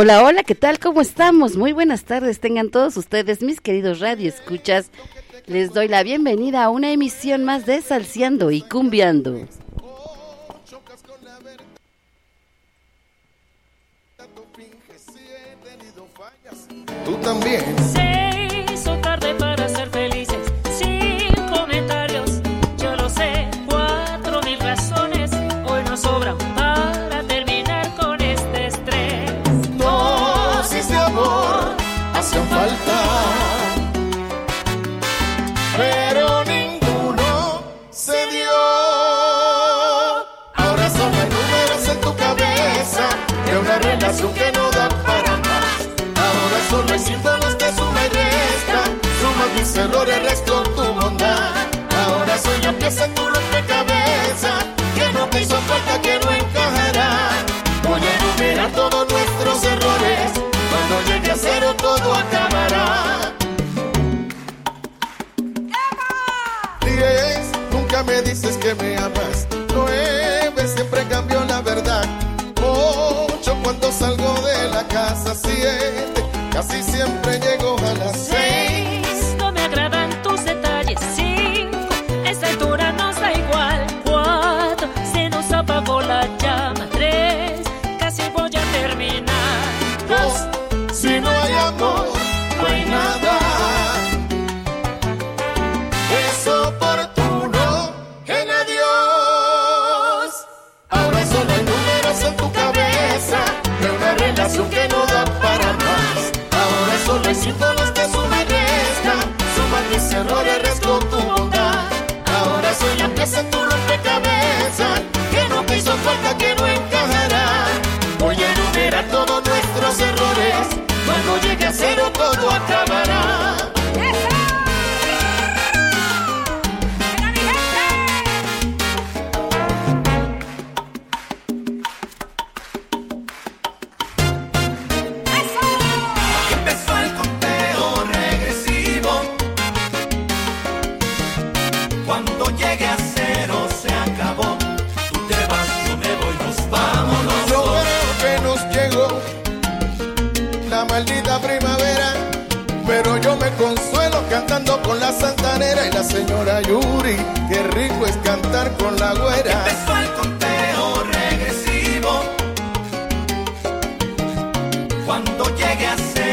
Hola, hola, ¿qué tal? ¿Cómo estamos? Muy buenas tardes, tengan todos ustedes, mis queridos radio escuchas. Les doy la bienvenida a una emisión más de Salseando y Cumbiando. Tú también. Errores, resto tu bondad. Ahora soy la pieza en tu rompecabezas que no te hizo falta, que no encajará. Voy a enumerar todos nuestros errores. Cuando llegue a cero todo acabará. Diez, nunca me dices que me amas. Nueve, siempre cambio la verdad. Ocho, cuando salgo de la casa. Siete, casi siempre llego a las seis. Yo me consuelo cantando con la santanera y la señora Yuri. Qué rico es cantar con la güera. Empezó el conteo regresivo. Cuando llegue a cero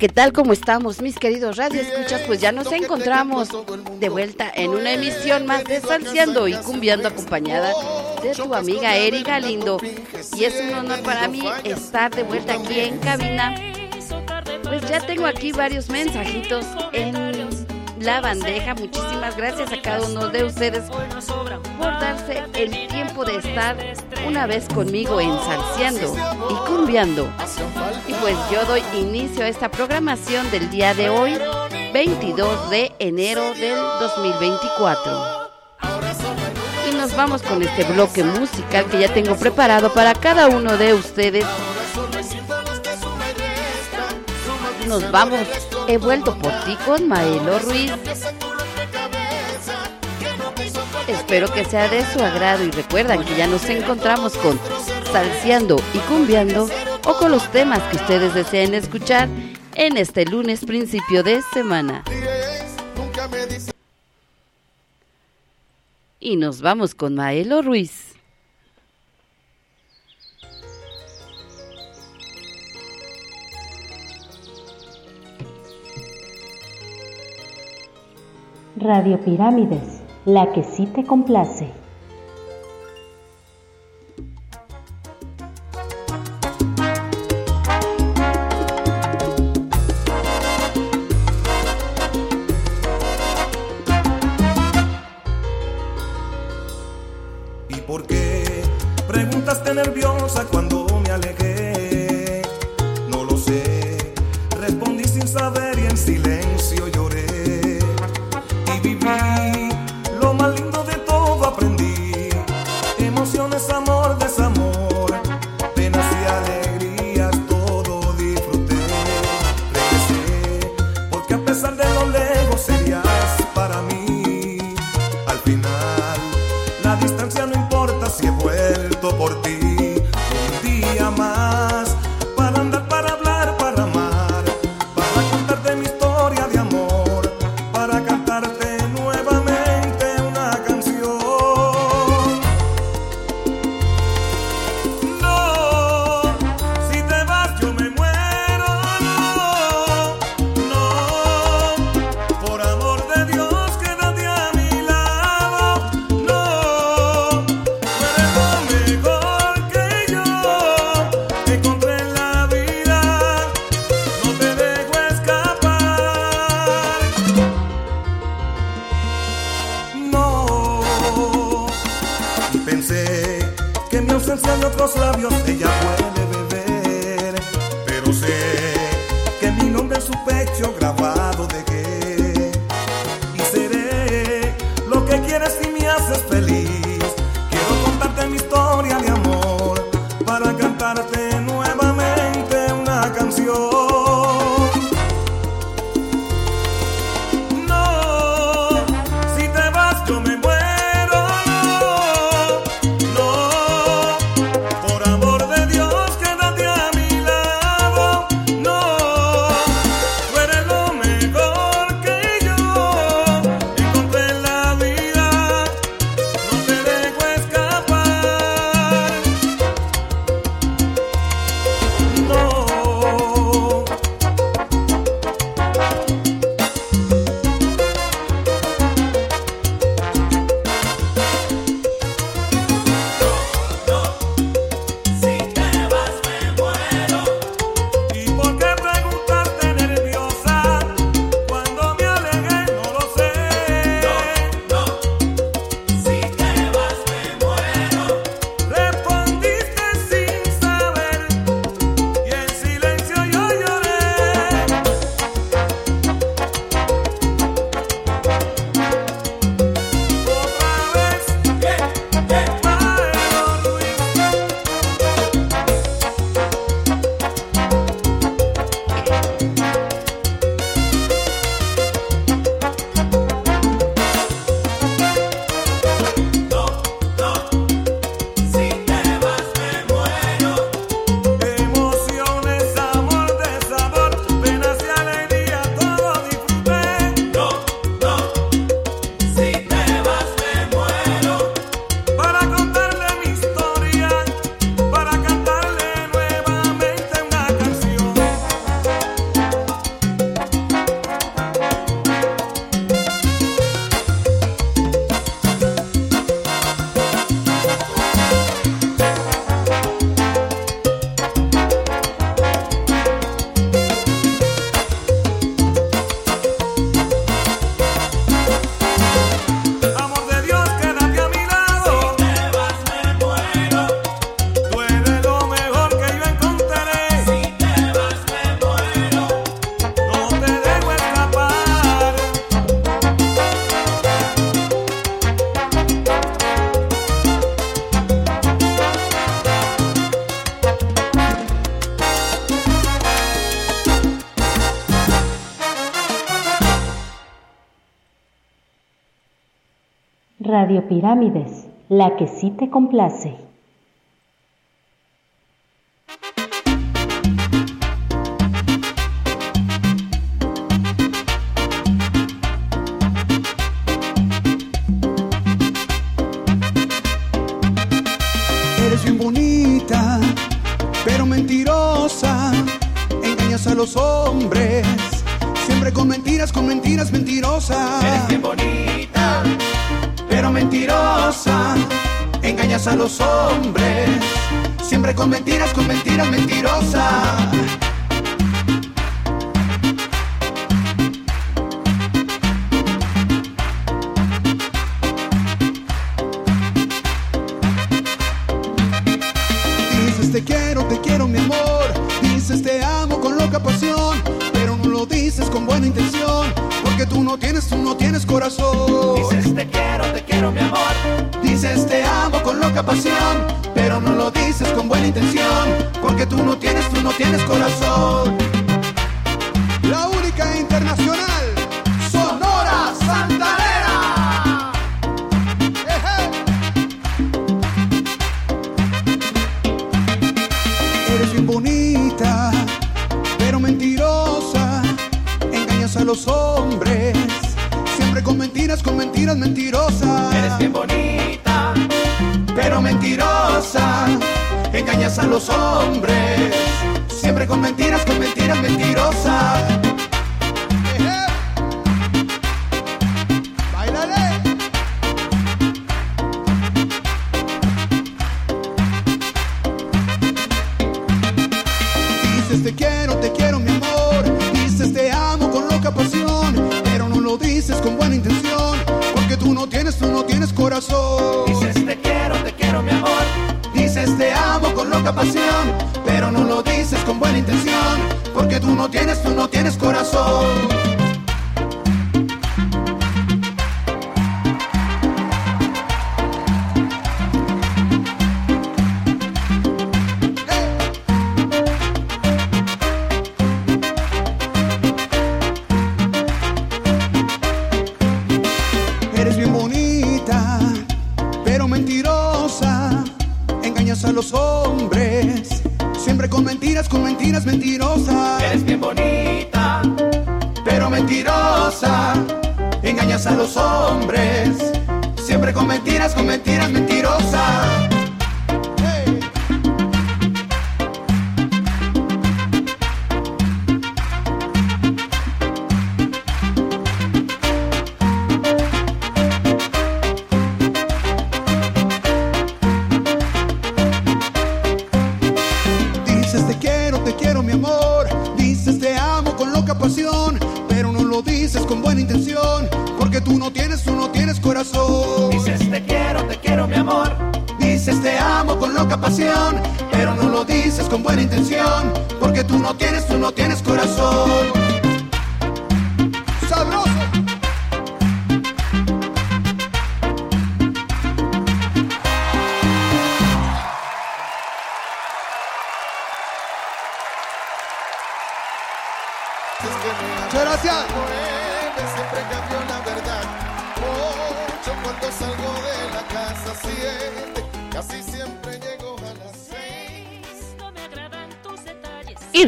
¿qué tal? ¿Cómo estamos, mis queridos radio escuchas? Pues ya nos encontramos de vuelta en una emisión más de Salseando y Cumbiando acompañada de tu amiga Eri Galindo. Y es un honor para mí estar de vuelta aquí en cabina. Pues ya tengo aquí varios mensajitos en la bandeja. Muchísimas gracias a cada uno de ustedes por darse el tiempo de estar una vez conmigo en Salseando y Cumbiando. Y pues yo doy inicio a esta programación del día de hoy, 22 de enero del 2024 y nos vamos con este bloque musical que ya tengo preparado para cada uno de ustedes. Nos vamos, he vuelto por ti con Maelo Ruiz. Espero que sea de su agrado y recuerdan que ya nos encontramos con Salseando y Cumbiando o con los temas que ustedes deseen escuchar en este lunes principio de semana. Y nos vamos con Maelo Ruiz. Radio Pirámides, la que sí te complace. Radio Pirámides, la que sí te complace. A los hombres, siempre con mentiras, con mentiras mentirosas. Pasión. Pero no lo dices con buena intención. Porque tú no tienes, tú no tienes corazón. La única internacional. Sonora Santanera. Eres bien bonita, pero mentirosa. Engañas a los hombres, siempre con mentiras, con mentiras mentirosas. Eres bien bonita, mentirosa. Engañas a los hombres, siempre con mentiras, con mentiras mentirosas.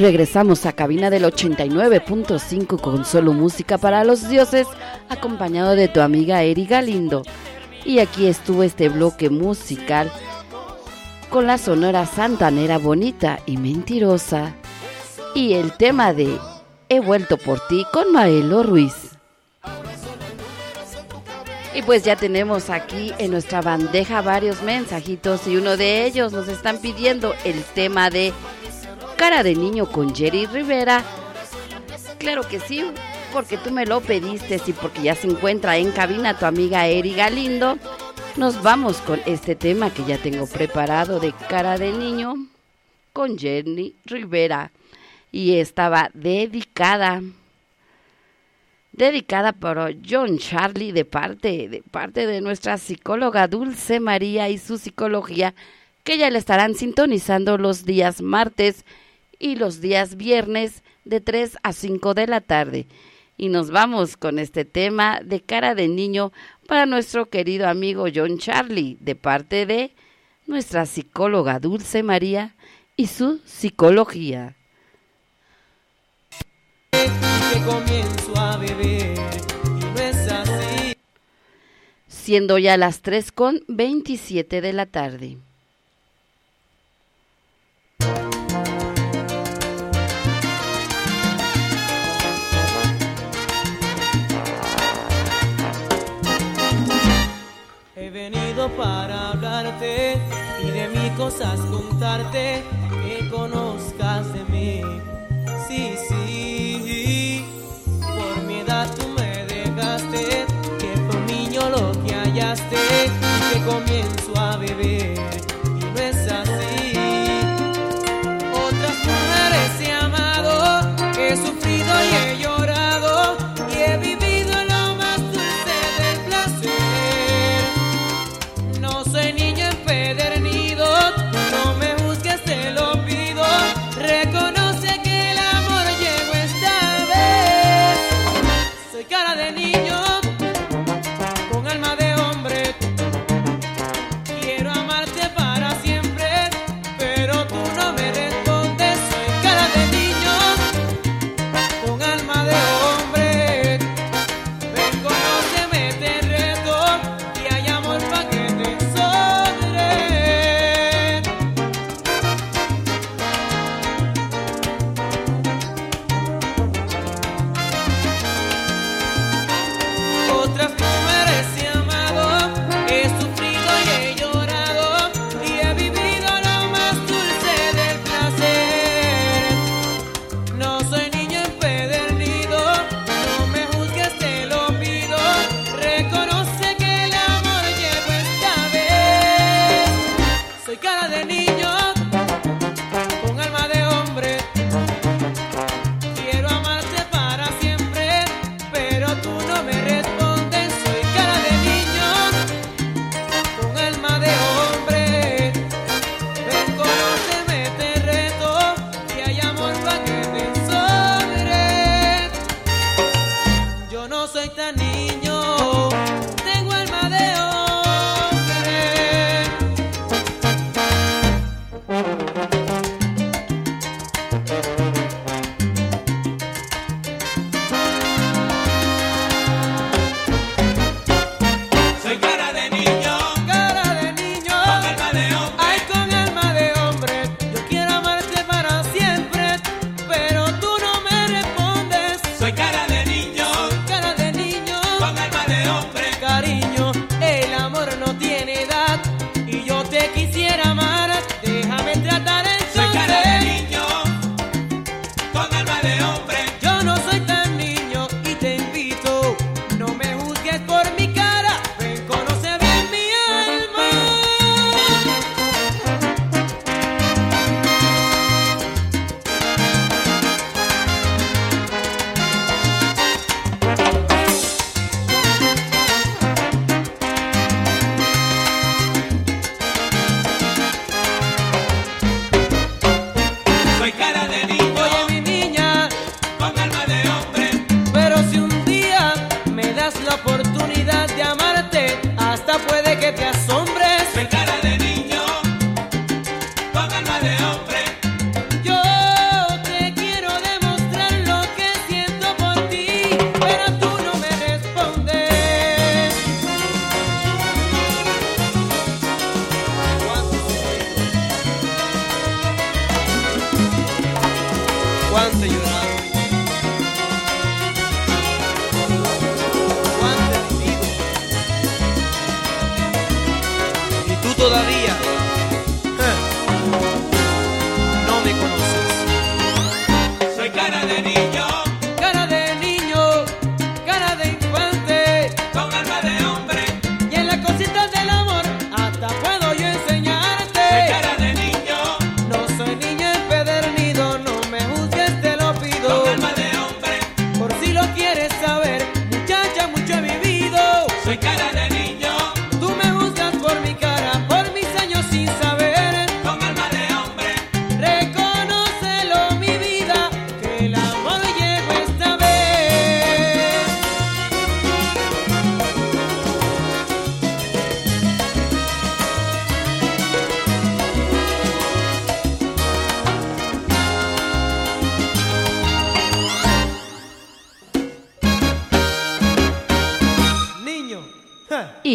Regresamos a cabina del 89.5 con solo música para los dioses, acompañado de tu amiga Eri Galindo. Y aquí estuvo este bloque musical con la sonora santanera bonita y mentirosa. Y el tema de He vuelto por ti con Maelo Ruiz. Y pues ya tenemos aquí en nuestra bandeja varios mensajitos y uno de ellos nos están pidiendo el tema de Cara de Niño con Jerry Rivera. Claro que sí, porque tú me lo pediste y porque ya se encuentra en cabina tu amiga Eri Galindo. Nos vamos con este tema que ya tengo preparado de Cara de Niño con Jenny Rivera. Y estaba dedicada dedicada por John Charlie de parte, de parte de nuestra psicóloga Dulce María y su psicología, que ya le estarán sintonizando los días martes y los días viernes de 3 a 5 de la tarde. Y nos vamos con este tema de cara de niño para nuestro querido amigo John Charlie, de parte de nuestra psicóloga Dulce María y su psicología. A. Siendo ya las 3 con 27 de la tarde. para hablarte y de mí cosas contarte que conozcas de mí. Sí, sí, por mi edad tú me dejaste, que por niño lo que hallaste, que comienzo a beber.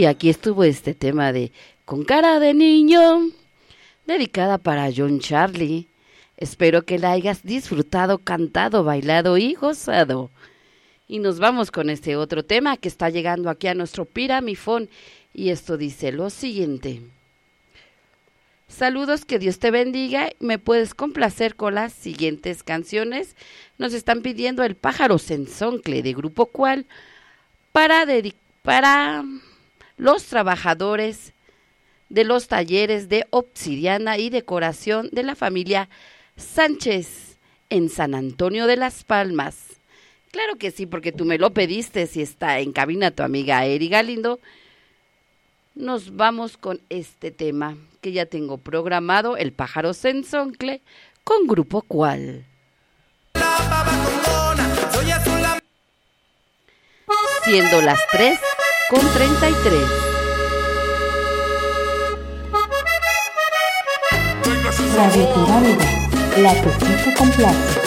Aquí estuvo este tema de Con cara de niño, dedicada para John Charlie. Espero que la hayas disfrutado, cantado, bailado y gozado. Y nos vamos con este otro tema que está llegando aquí a nuestro piramifón. Y esto dice lo siguiente. Saludos, que Dios te bendiga. Me puedes complacer con las siguientes canciones. Nos están pidiendo el pájaro sensoncle de Grupo Cual para, para los trabajadores de los talleres de obsidiana y decoración de la familia Sánchez en San Antonio de las Palmas. Claro que sí, porque tú me lo pediste, si está en cabina tu amiga Eri Galindo. Nos vamos con este tema que ya tengo programado, El pájaro sensoncle, con Grupo Cual. Siendo las 3 con 33. Radio Pirámide, la que sí te complace.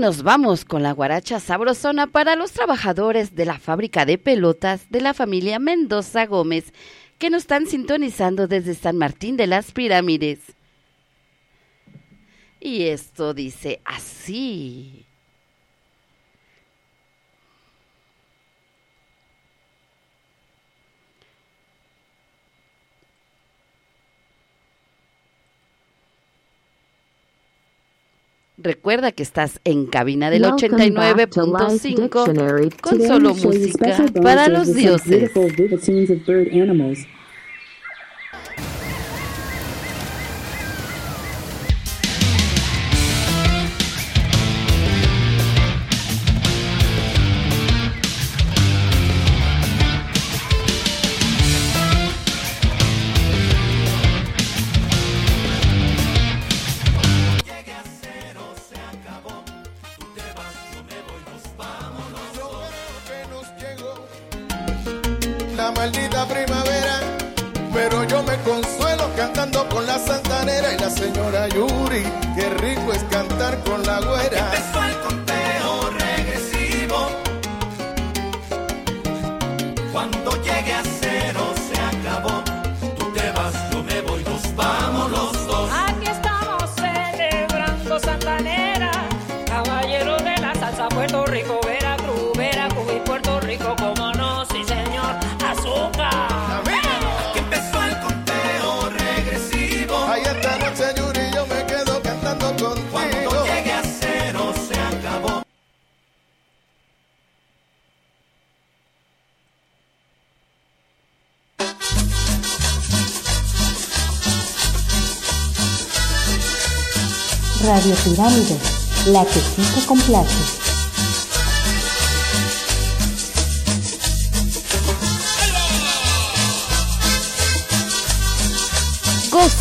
nos vamos con la guaracha sabrosona para los trabajadores de la fábrica de pelotas de la familia Mendoza Gómez, que nos están sintonizando desde San Martín de las Pirámides. Y esto dice así. Recuerda que estás en cabina del 89.5 con solo música para los dioses.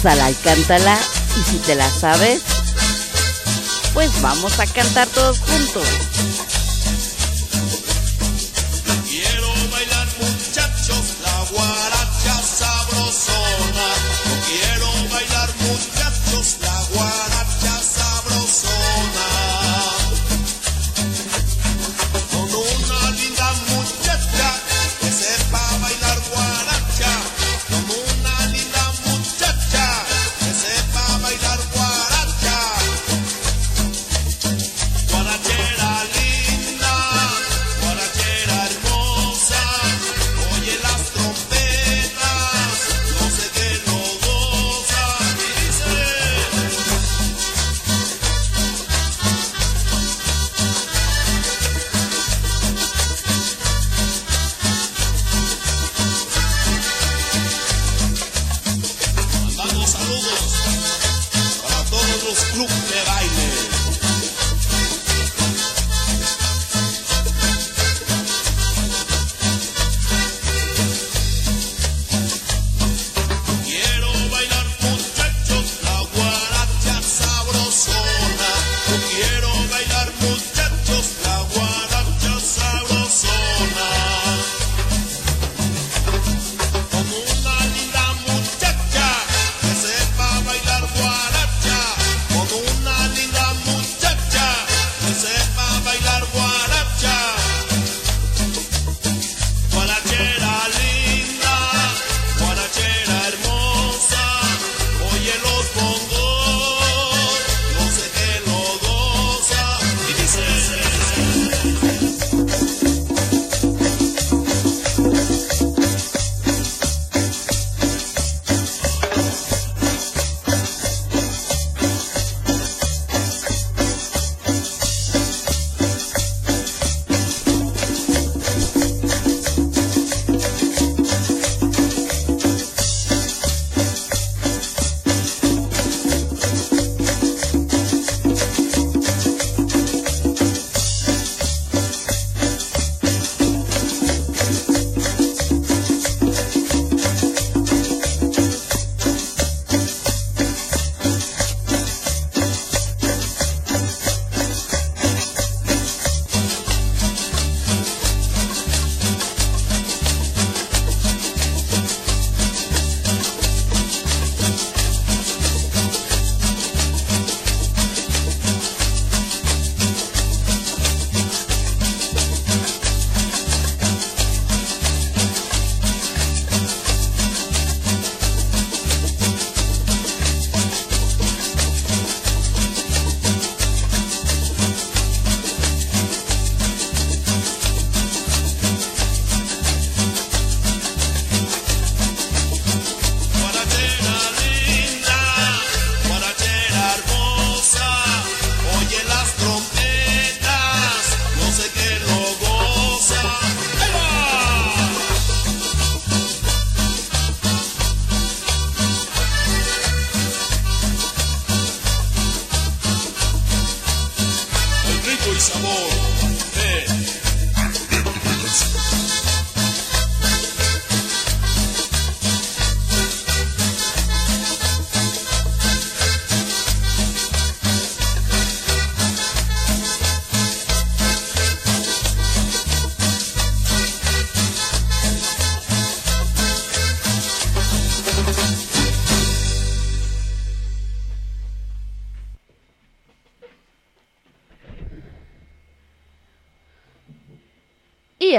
al Alcántala y si te la sabes, pues vamos a cantar todos juntos.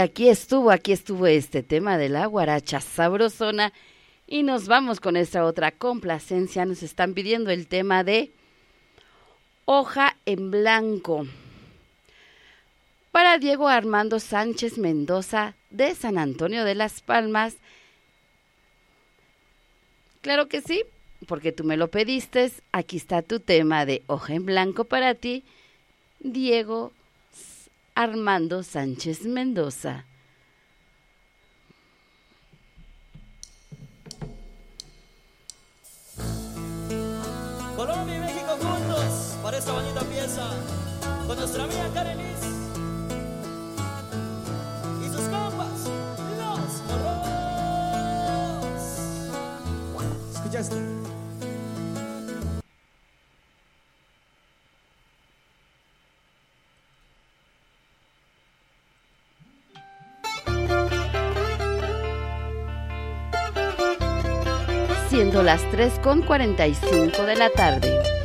aquí estuvo, aquí estuvo este tema de la guaracha sabrosona. Y nos vamos con esta otra complacencia. Nos están pidiendo el tema de Hoja en Blanco. Para Diego Armando Sánchez Mendoza de San Antonio de las Palmas. Claro que sí, porque tú me lo pediste. Aquí está tu tema de Hoja en Blanco para ti, Diego Armando Sánchez Mendoza. Colombia y México juntos para esta bonita pieza con nuestra amiga Karenis y sus compas, los morros. Escuchaste. las 3.45 de la tarde.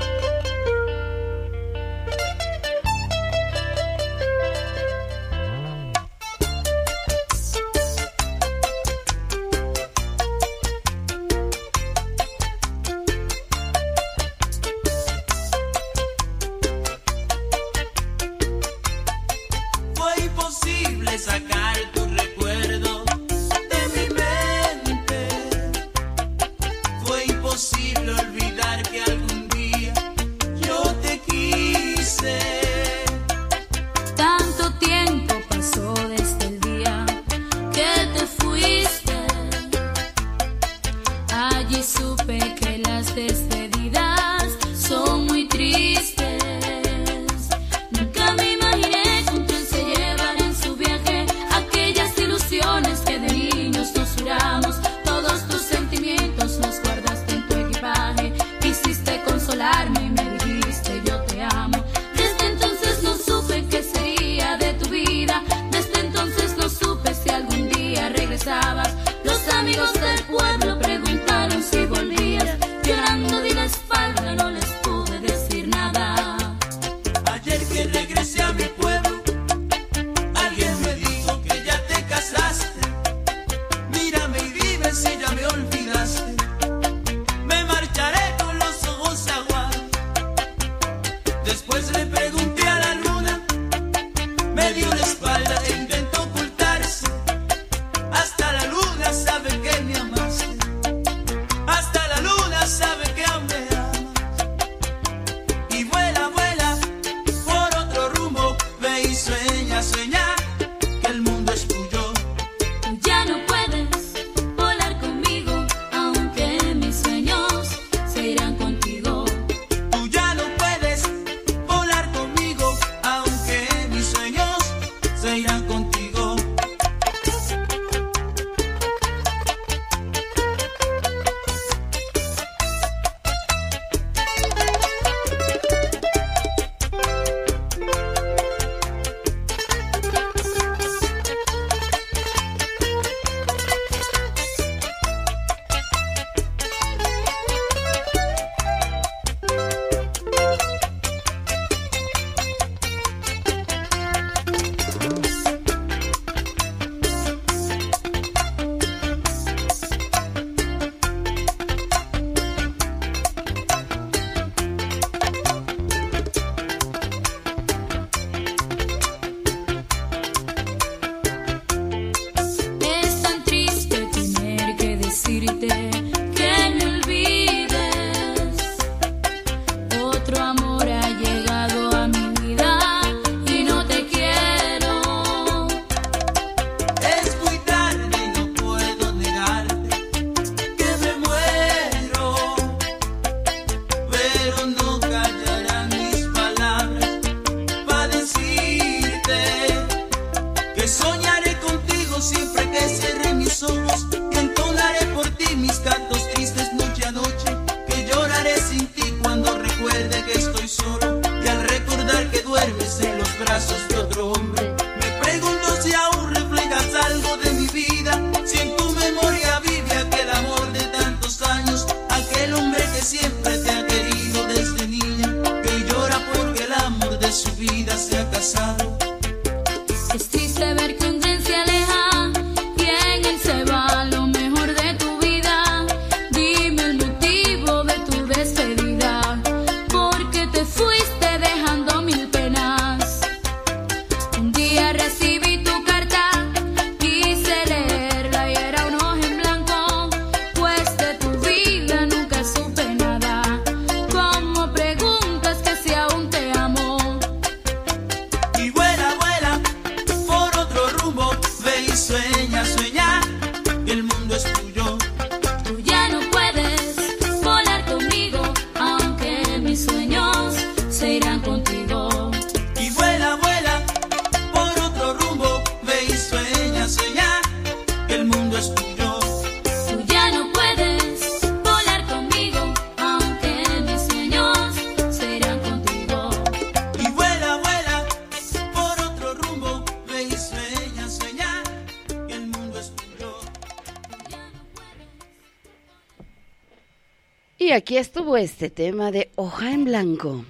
Aquí estuvo este tema de hoja en blanco.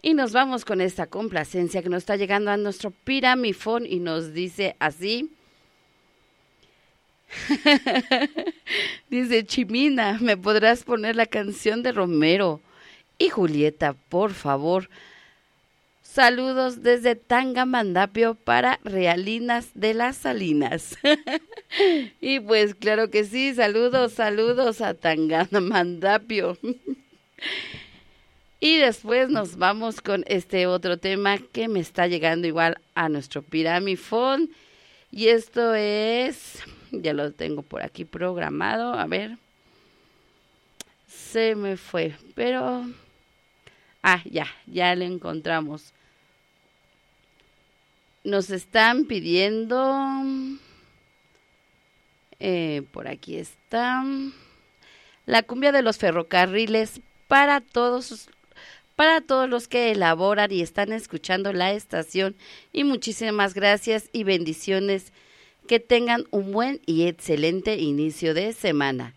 Y nos vamos con esta complacencia que nos está llegando a nuestro piramifón y nos dice así. dice Chimina, ¿me podrás poner la canción de Romero y Julieta, por favor? Saludos desde Tangamandapio para Realinas de las Salinas. y pues claro que sí, saludos, saludos a Tangamandapio. y después nos vamos con este otro tema que me está llegando igual a nuestro piramifón. Y esto es, ya lo tengo por aquí programado, a ver. Se me fue, pero... Ah, ya, ya lo encontramos. Nos están pidiendo... eh, por aquí está. La cumbia de los ferrocarriles para todos para todos los que elaboran y están escuchando la estación y muchísimas gracias y bendiciones que tengan un buen y excelente inicio de semana.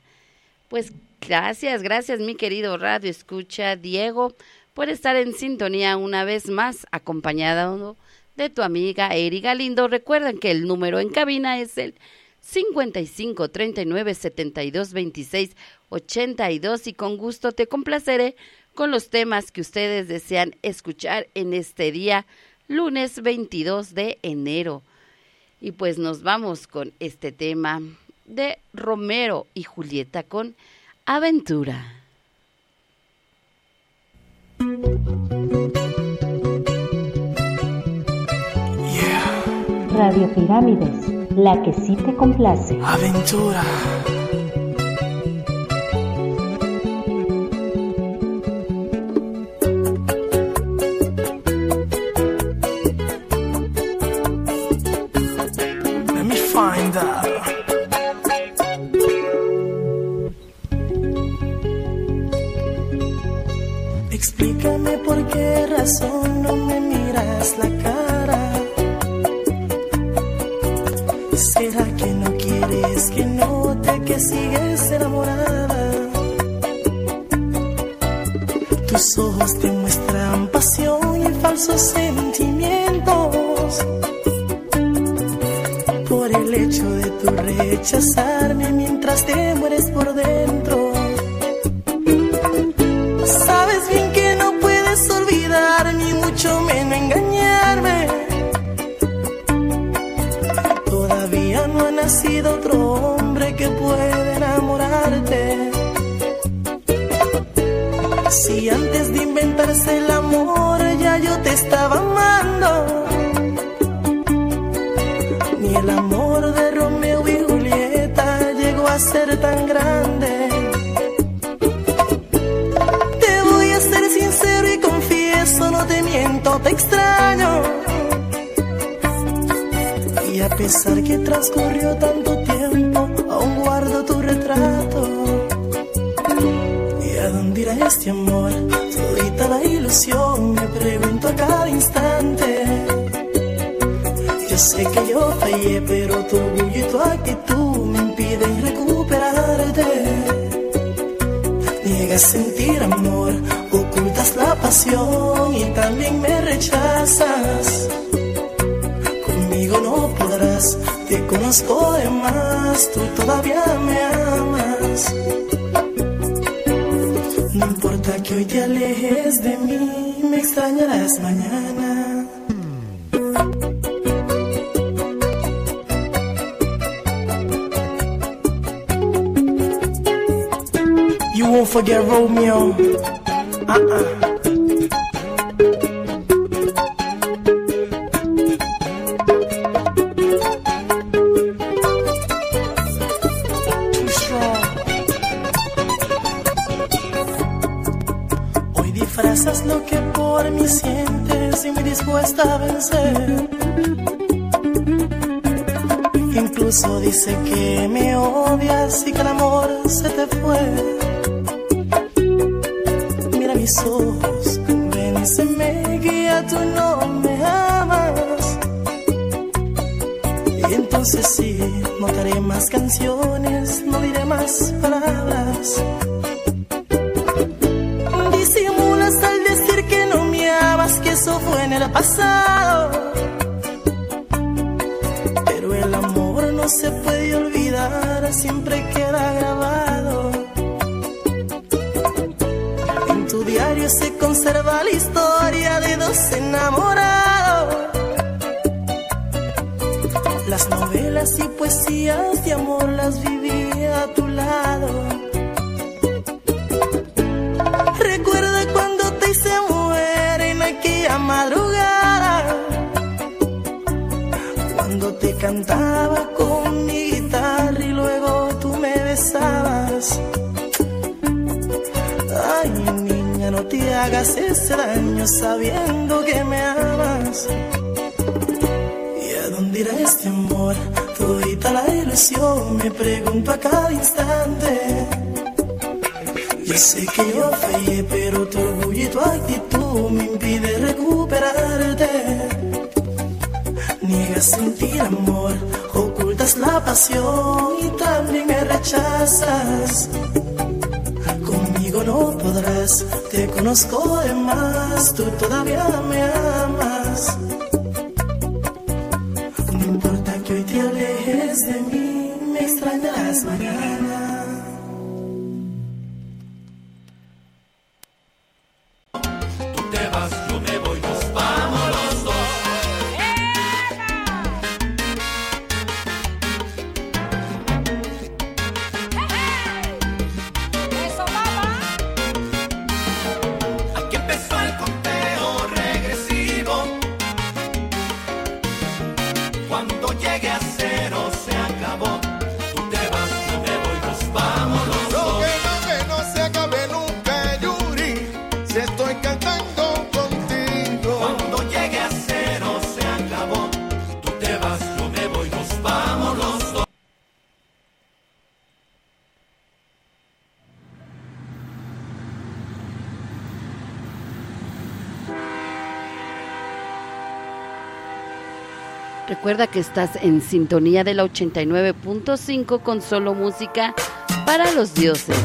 Pues gracias, gracias mi querido Radio Escucha Diego por estar en sintonía una vez más acompañado de tu amiga Eri Galindo. Recuerden que el número en cabina es el 55 39 72 26 82 y con gusto te complaceré con los temas que ustedes desean escuchar en este día, lunes 22 de enero. Y pues nos vamos con este tema de Romero y Julieta con Aventura. Radio Pirámides, la que sí te complace. Aventura. Explícame por qué razón no sigues enamorada? Tus ojos te muestran pasión y falsos sentimientos. Por el hecho de tu rechazarme mientras te mueres por dentro. Pueda enamorarte. Si antes de inventarse el amor ya yo te estaba amando. Ni el amor de Romeo y Julieta llegó a ser tan grande. Te voy a ser sincero y confieso, no te miento, te extraño. Y a pesar que transcurrió tanto tiempo, retrato. ¿Y a dónde irá este amor? Todita la ilusión, me pregunto a cada instante. Yo sé que yo fallé, pero tu orgullo y tu actitud me impiden recuperarte. Niegas sentir amor, ocultas la pasión y también me rechazas. Conozco de más, tú todavía me amas. No importa que hoy te alejes de mí, me extrañarás mañana. You won't forget Romeo. Uh-uh. sé que me odias y que Recuerda que estás en sintonía de la 89.5 con solo música para los dioses.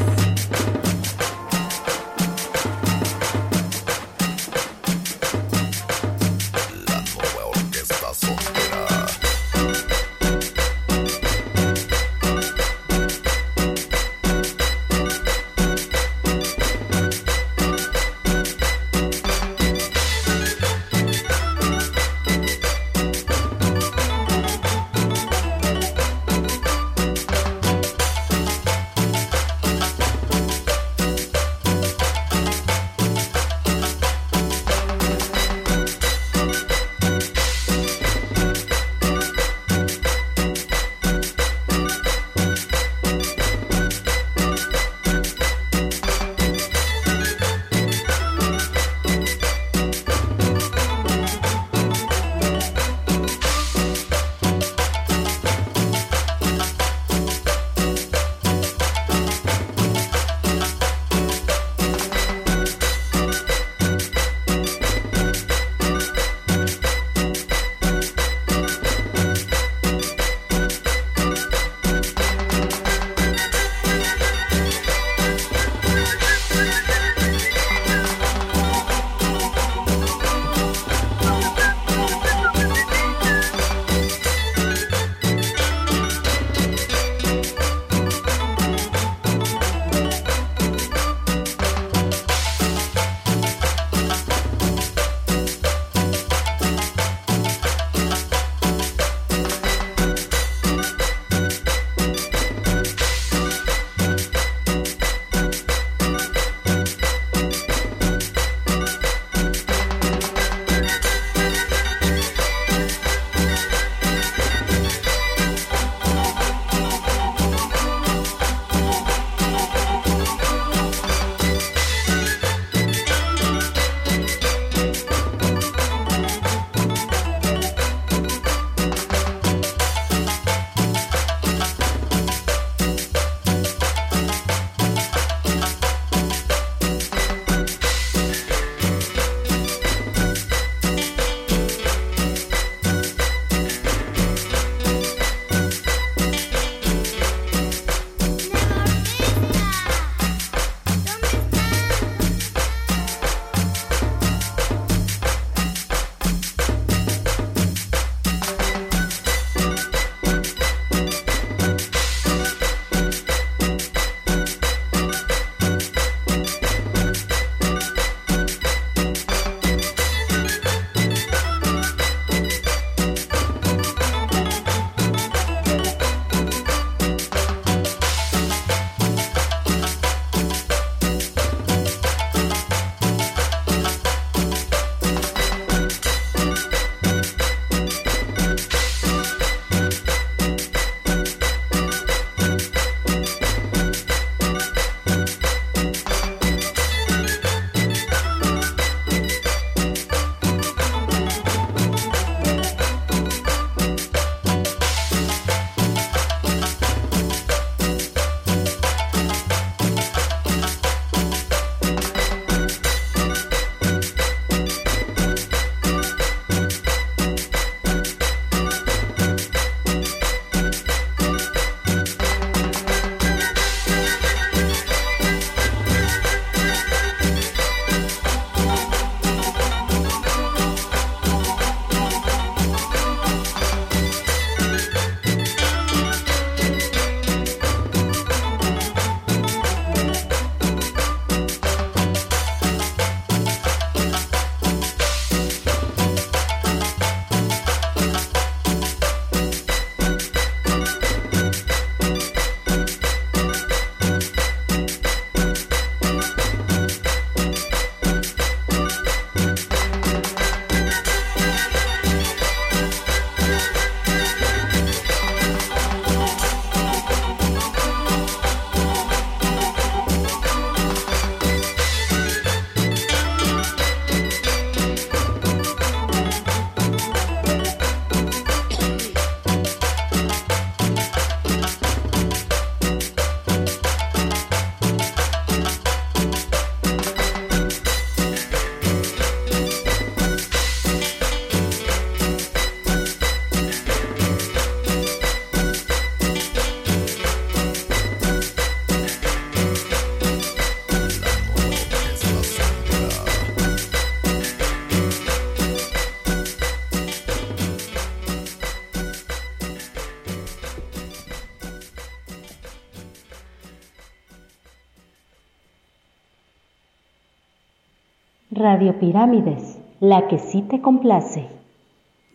Radio Pirámides, la que sí te complace.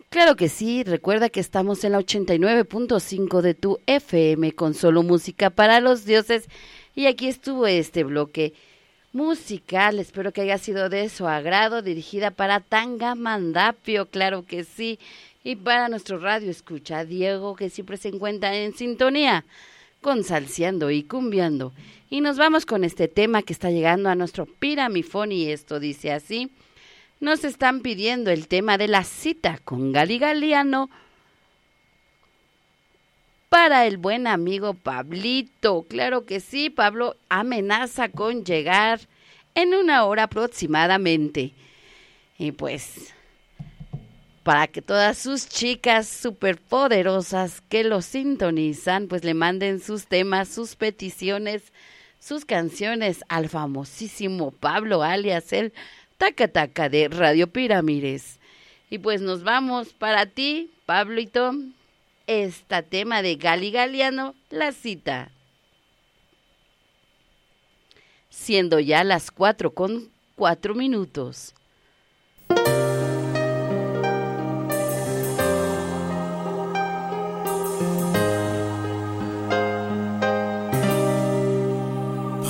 Claro que sí, recuerda que estamos en la 89.5 de tu FM con solo música para los dioses y aquí estuvo este bloque musical, espero que haya sido de su agrado, dirigida para Tanga Mandapio, claro que sí, y para nuestro radio escucha Diego que siempre se encuentra en sintonía con Salseando y Cumbiando. Y nos vamos con este tema que está llegando a nuestro Piramifón y esto dice así nos están pidiendo el tema de la cita con Gali Galiano para el buen amigo Pablito. Claro que sí, Pablo amenaza con llegar en una hora aproximadamente. Y pues, para que todas sus chicas superpoderosas que lo sintonizan, pues le manden sus temas, sus peticiones, sus canciones al famosísimo Pablo alias el Taca Taca de Radio Pirámides. Y pues nos vamos para ti, Pablito, esta tema de Gali Galiano, la cita. Siendo ya las cuatro con cuatro minutos.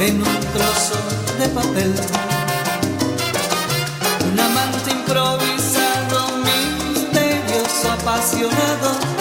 en un trozo de papel. Un amante improvisado, misterioso, apasionado,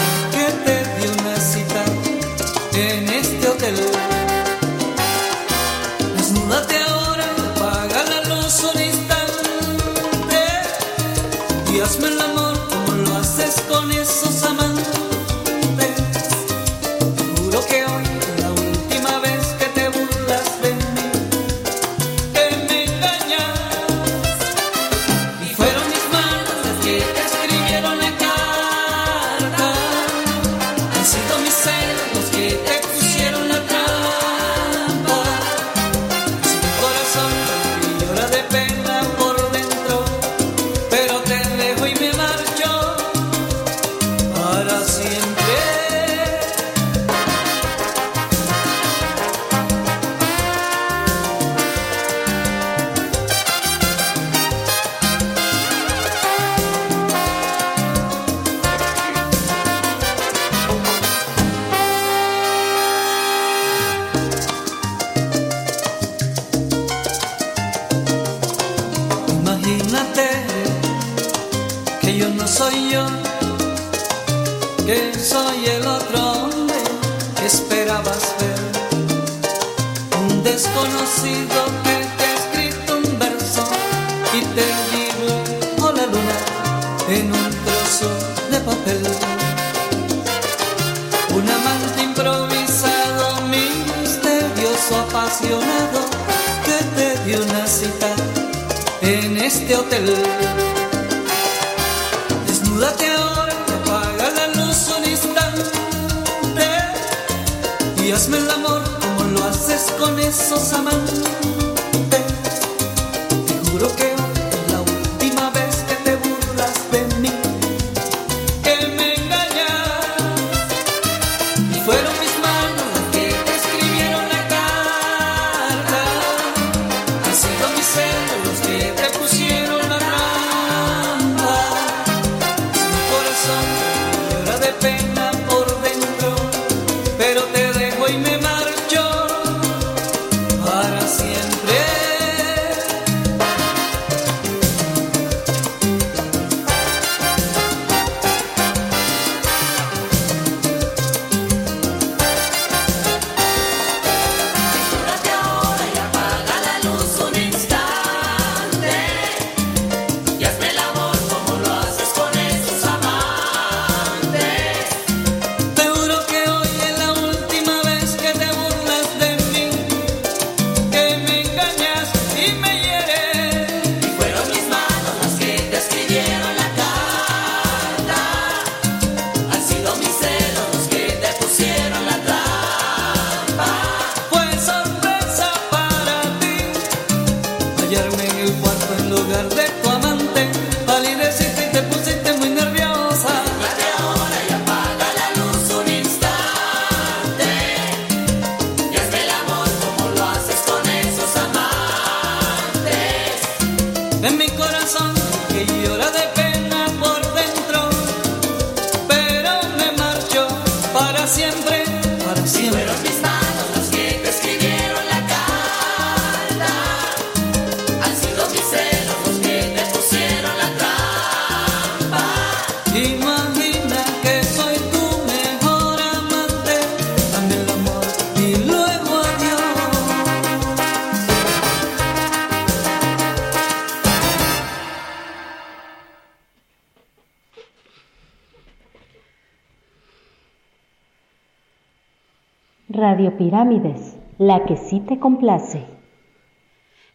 Pirámides, la que sí te complace.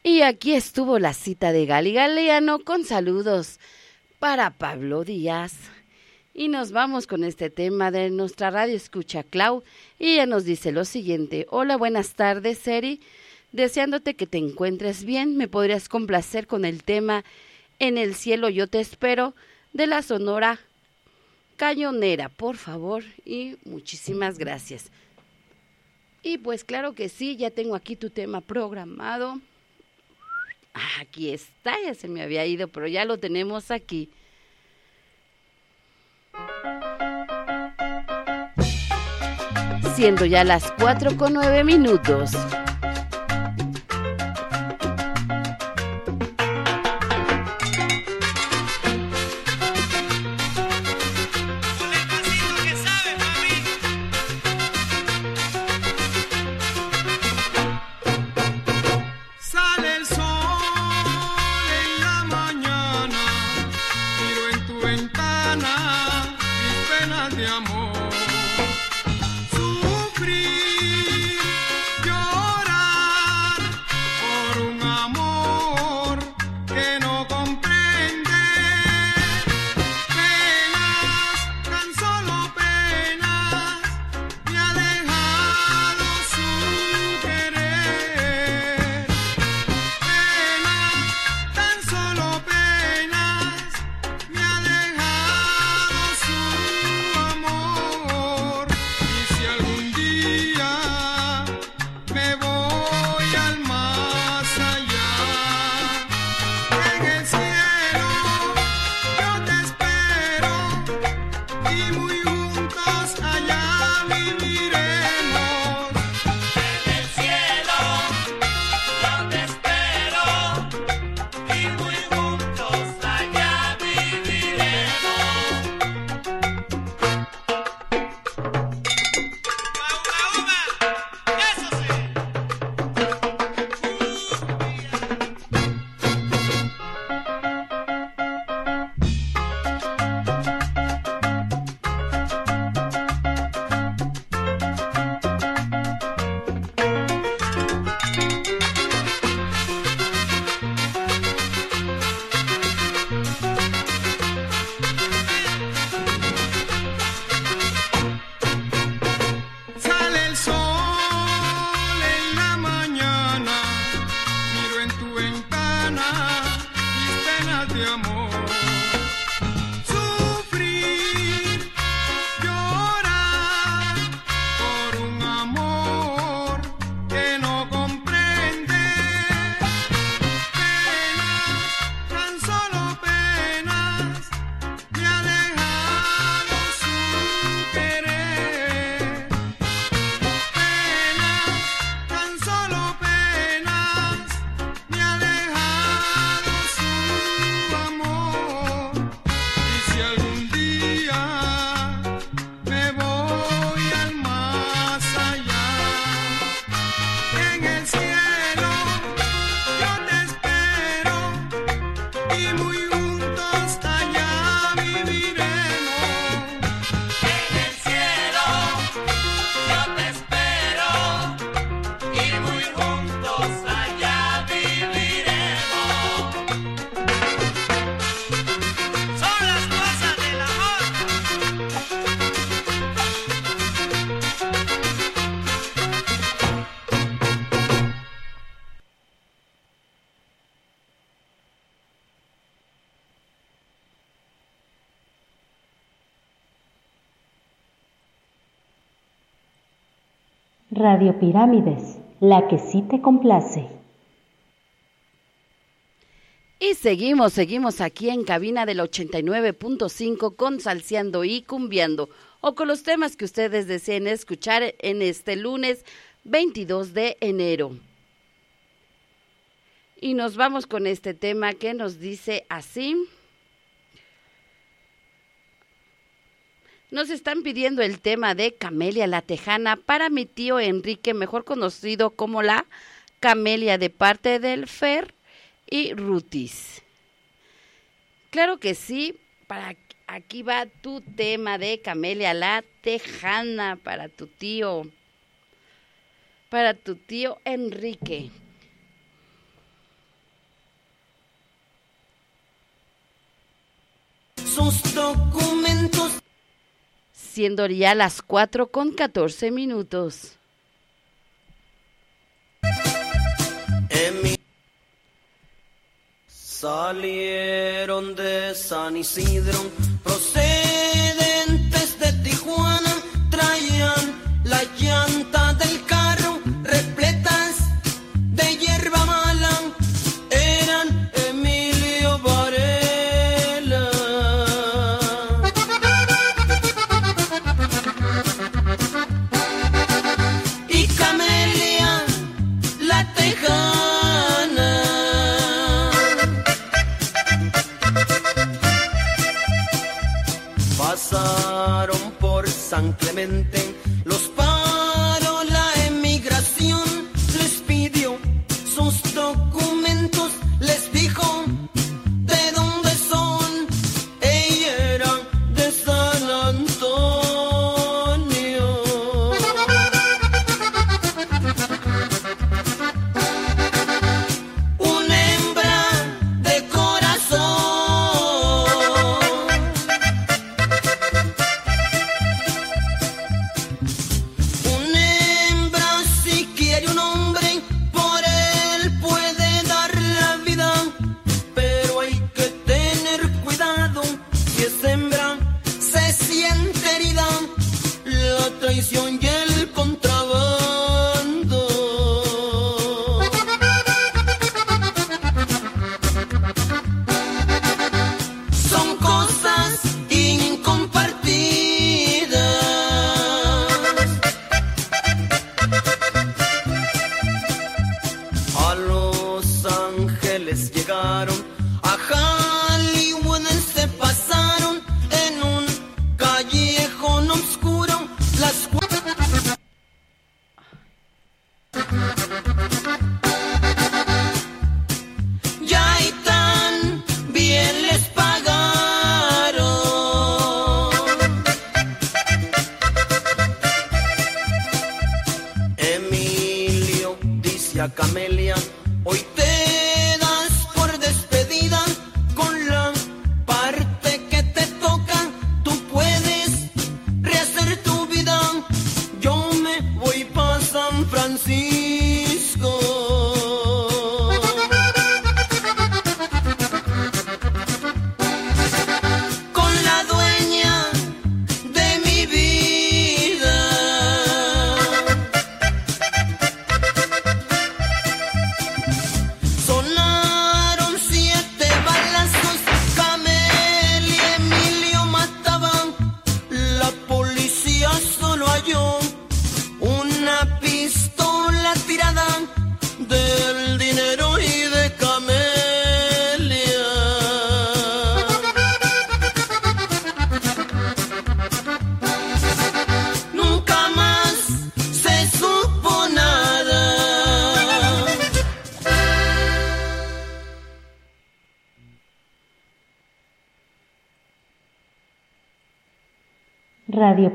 Y aquí estuvo la cita de Gali Galeano con saludos para Pablo Díaz. Y nos vamos con este tema de nuestra radio escucha Clau. Y ella nos dice lo siguiente. Hola, buenas tardes, Seri. Deseándote que te encuentres bien, me podrías complacer con el tema En el cielo yo te espero de la Sonora Cañonera, por favor. Y muchísimas gracias. Y pues claro que sí, ya tengo aquí tu tema programado. Aquí está, ya se me había ido, pero ya lo tenemos aquí. Siendo ya las 4 con 9 minutos. Radio Pirámides, la que sí te complace. Y seguimos, seguimos aquí en cabina del 89.5 con Salseando y Cumbiando o con los temas que ustedes deseen escuchar en este lunes 22 de enero. Y nos vamos con este tema que nos dice así. Nos están pidiendo el tema de Camelia la Tejana para mi tío Enrique, mejor conocido como la Camelia de parte del Fer y Rutis. Claro que sí, para aquí va tu tema de Camelia la Tejana para tu tío, para tu tío Enrique. Sus documentos. Siendo ya las 4 con 14 minutos. Salieron de San Isidro, procedentes de Tijuana, San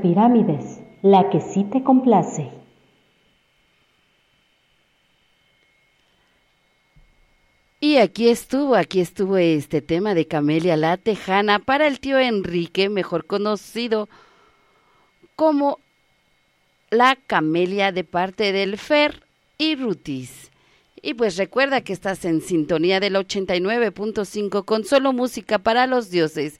Pirámides, la que sí te complace. Y aquí estuvo, aquí estuvo este tema de Camelia la Tejana para el tío Enrique, mejor conocido como la Camelia de parte del Fer y Rutis. Y pues recuerda que estás en sintonía del 89.5 con solo música para los dioses.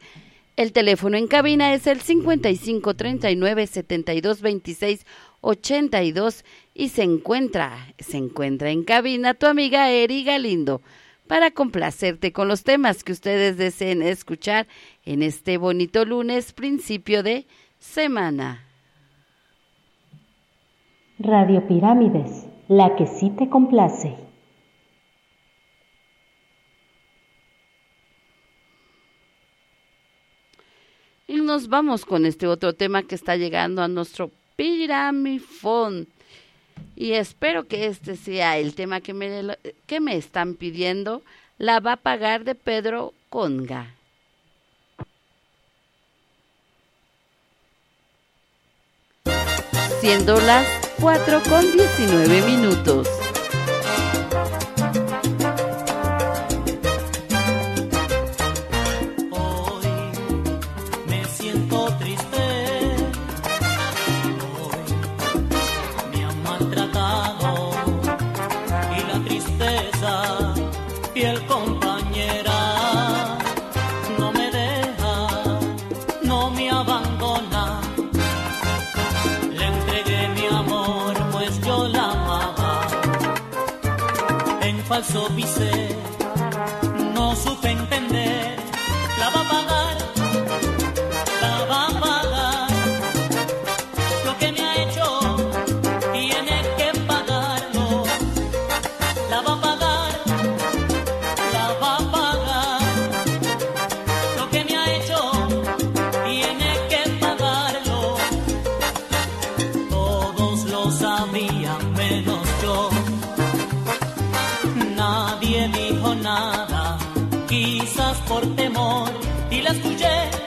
El teléfono en cabina es el 5539-722682 y se encuentra, se encuentra en cabina tu amiga Eri Galindo para complacerte con los temas que ustedes deseen escuchar en este bonito lunes, principio de semana. Radio Pirámides, la que sí te complace. Y nos vamos con este otro tema que está llegando a nuestro piramifón. Y espero que este sea el tema que me, que me están pidiendo. La va a pagar de Pedro Conga. Siendo las 4 con 19 minutos. passou pisé la escuché.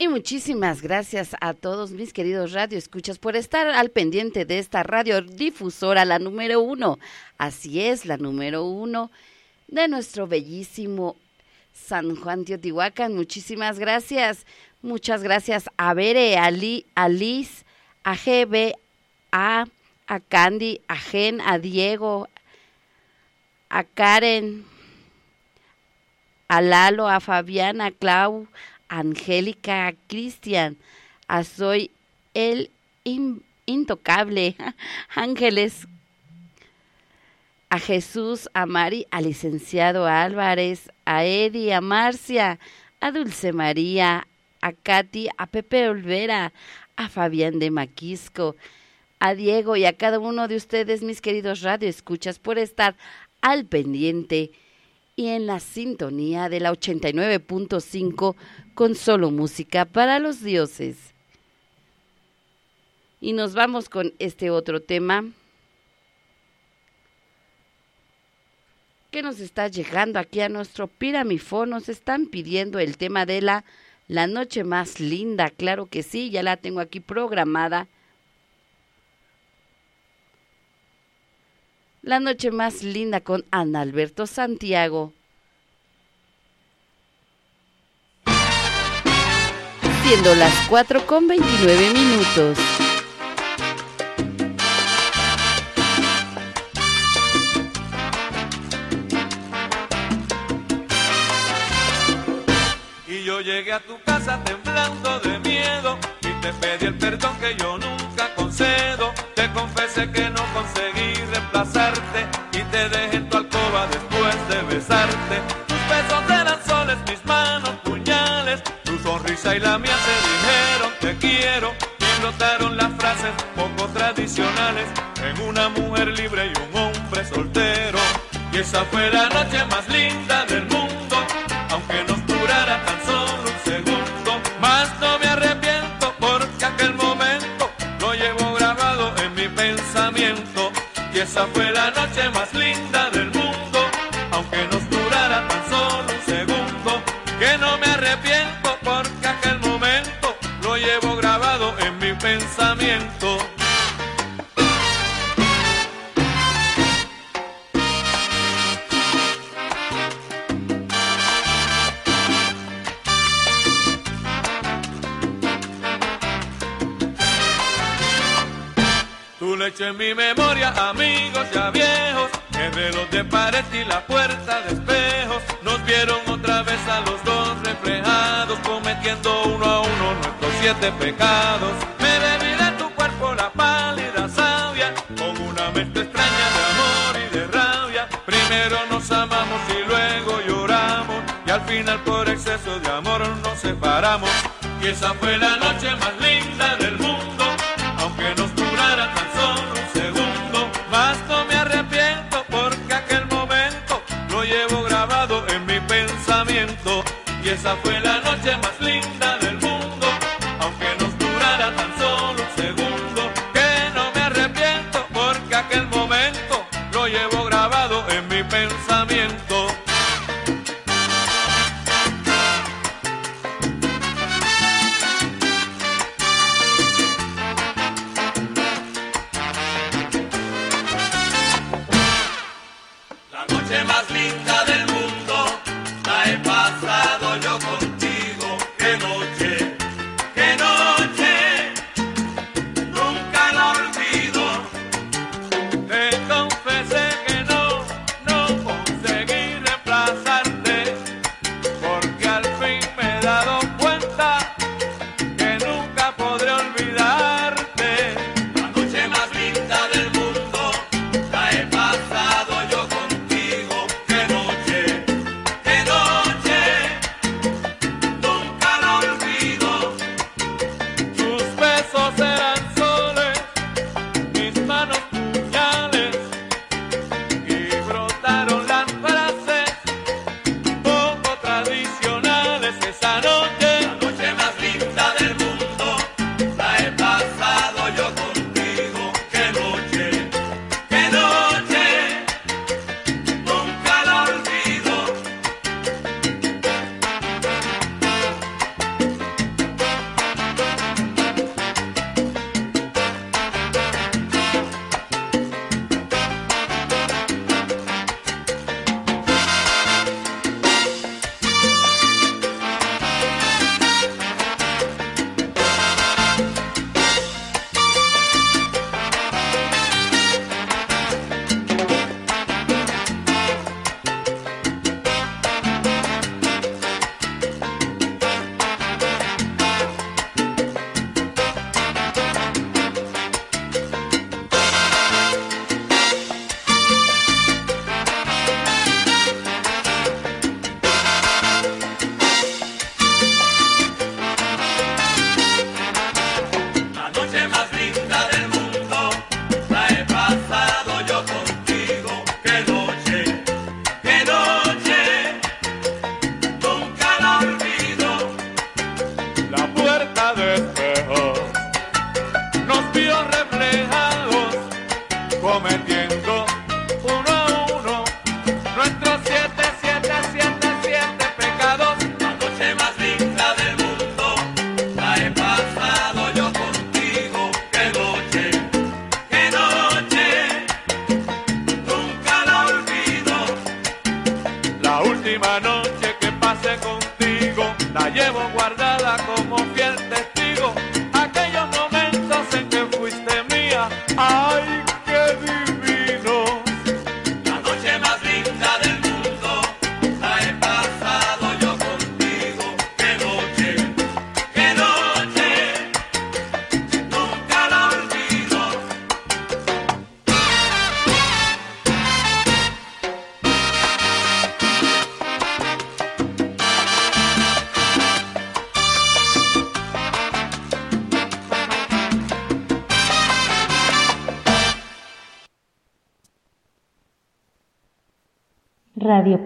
Y muchísimas gracias a todos mis queridos radioescuchas por estar al pendiente de esta radiodifusora, la número uno. Así es, la número uno de nuestro bellísimo San Juan Teotihuacán. Muchísimas gracias. Muchas gracias a Bere, a, Li- a Liz, a GB, a, a Candy, a Gen, a Diego, a Karen, a Lalo, a Fabián, a Clau, a Angélica, a Cristian, a Soy el in- Intocable, Ángeles, a Jesús, a Mari, al licenciado Álvarez, a Eddie, a Marcia, a Dulce María, a Katy, a Pepe Olvera, a Fabián de Maquisco, a Diego y a cada uno de ustedes, mis queridos radioescuchas, por estar al pendiente y en la sintonía de la 89.5 con solo música para los dioses. Y nos vamos con este otro tema que nos está llegando aquí a nuestro piramifón. Nos están pidiendo el tema de la, la noche más linda. Claro que sí, ya la tengo aquí programada. La noche más linda con Ana Alberto Santiago. Siendo las 4 con 29 minutos. Y yo llegué a tu casa temblando de miedo y te pedí el perdón que yo nunca concedo. Te confesé que no conseguí y te dejé en tu alcoba después de besarte. Tus besos eran soles, mis manos puñales. Tu sonrisa y la mía se dijeron te quiero y brotaron las frases poco tradicionales en una mujer libre y un hombre soltero. Y esa fue la noche más linda En mi memoria, amigos ya viejos, de los de pared y la puerta de espejos, nos vieron otra vez a los dos reflejados, cometiendo uno a uno nuestros siete pecados. Me bebí de tu cuerpo la pálida savia, con una mente extraña de amor y de rabia. Primero nos amamos y luego lloramos, y al final por exceso de amor nos separamos. Y esa fue la noche más linda del esa fue la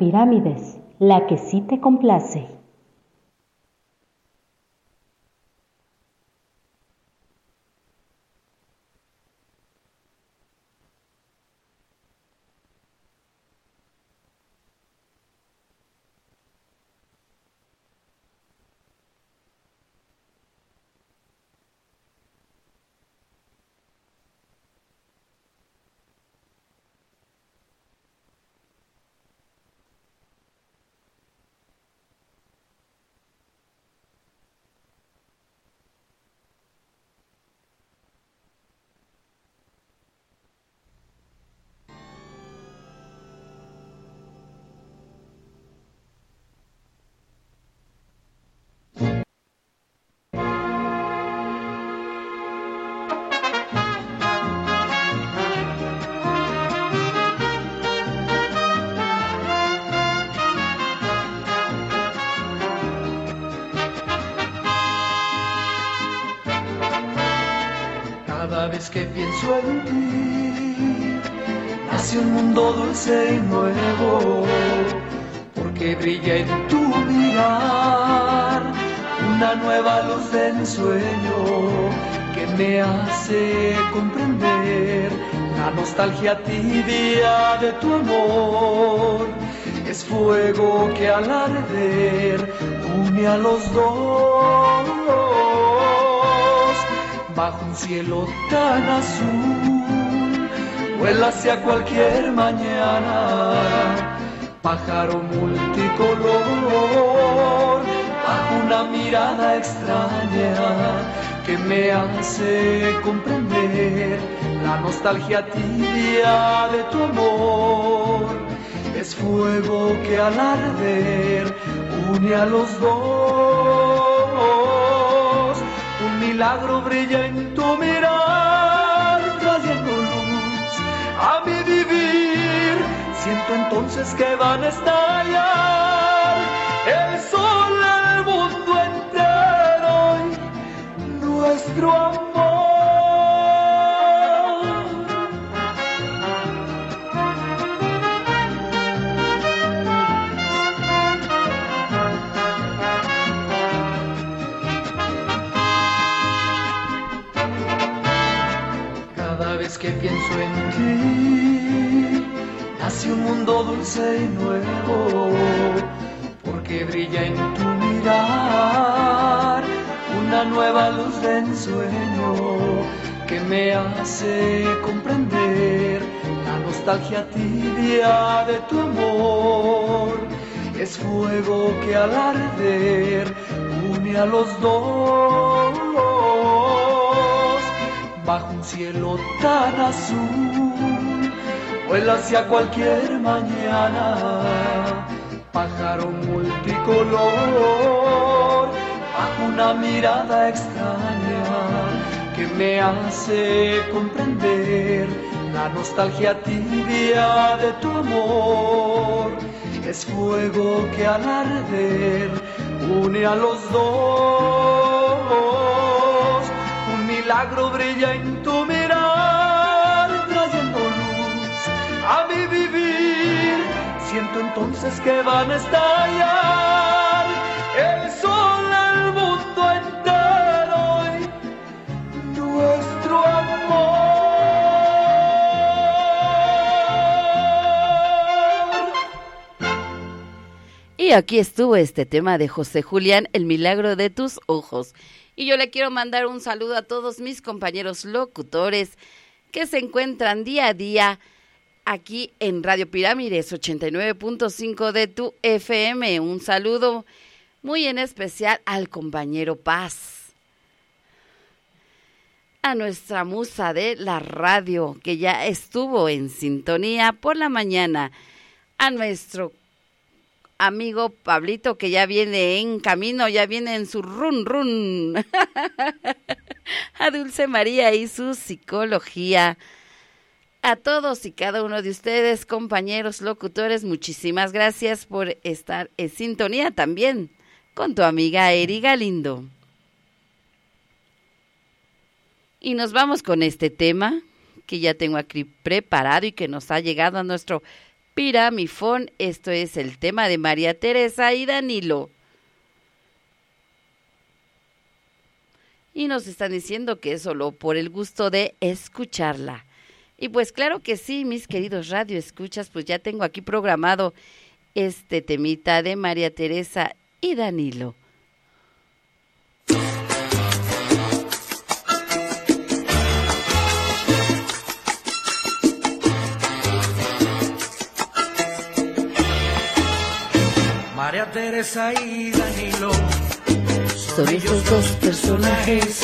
Pirámides, la que sí te complace. Que pienso en ti, nace un mundo dulce y nuevo, porque brilla en tu mirar. Una nueva luz de ensueño que me hace comprender la nostalgia tibia de tu amor. Es fuego que al arder une a los dos bajo un cielo tan azul, vuela hacia cualquier mañana, pájaro multicolor, bajo una mirada extraña que me hace comprender la nostalgia tibia de tu amor. Es fuego que al arder une a los dos milagro brilla en tu mirar, trayendo luz a mi vivir. Siento entonces que van a estallar el sol del mundo entero y nuestro amor. Pienso en ti, nace un mundo dulce y nuevo, porque brilla en tu mirar. Una nueva luz de ensueño que me hace comprender la nostalgia tibia de tu amor. Es fuego que al arder une a los dos bajo un cielo tan azul, vuela hacia cualquier mañana, pájaro multicolor, bajo una mirada extraña que me hace comprender la nostalgia tibia de tu amor. Es fuego que al arder une a los dos milagro brilla en tu mirar, trayendo luz a mi vivir. Siento entonces que van a estallar el sol del mundo entero y nuestro amor. Y aquí estuvo este tema de José Julián, El milagro de tus ojos. Y yo le quiero mandar un saludo a todos mis compañeros locutores que se encuentran día a día aquí en Radio Pirámides 89.5 de tu FM. Un saludo muy en especial al compañero Paz, a nuestra musa de la radio que ya estuvo en sintonía por la mañana, a nuestro amigo Pablito que ya viene en camino, ya viene en su run run, a Dulce María y su psicología. A todos y cada uno de ustedes, compañeros locutores, muchísimas gracias por estar en sintonía también con tu amiga Eri Galindo. Y nos vamos con este tema que ya tengo aquí preparado y que nos ha llegado a nuestro piramifón. Esto es el tema de María Teresa y Danilo. Y nos están diciendo que es solo por el gusto de escucharla. Y pues claro que sí, mis queridos radio escuchas, pues ya tengo aquí programado este temita de María Teresa y Danilo. María Teresa y Danilo. Son esos dos personajes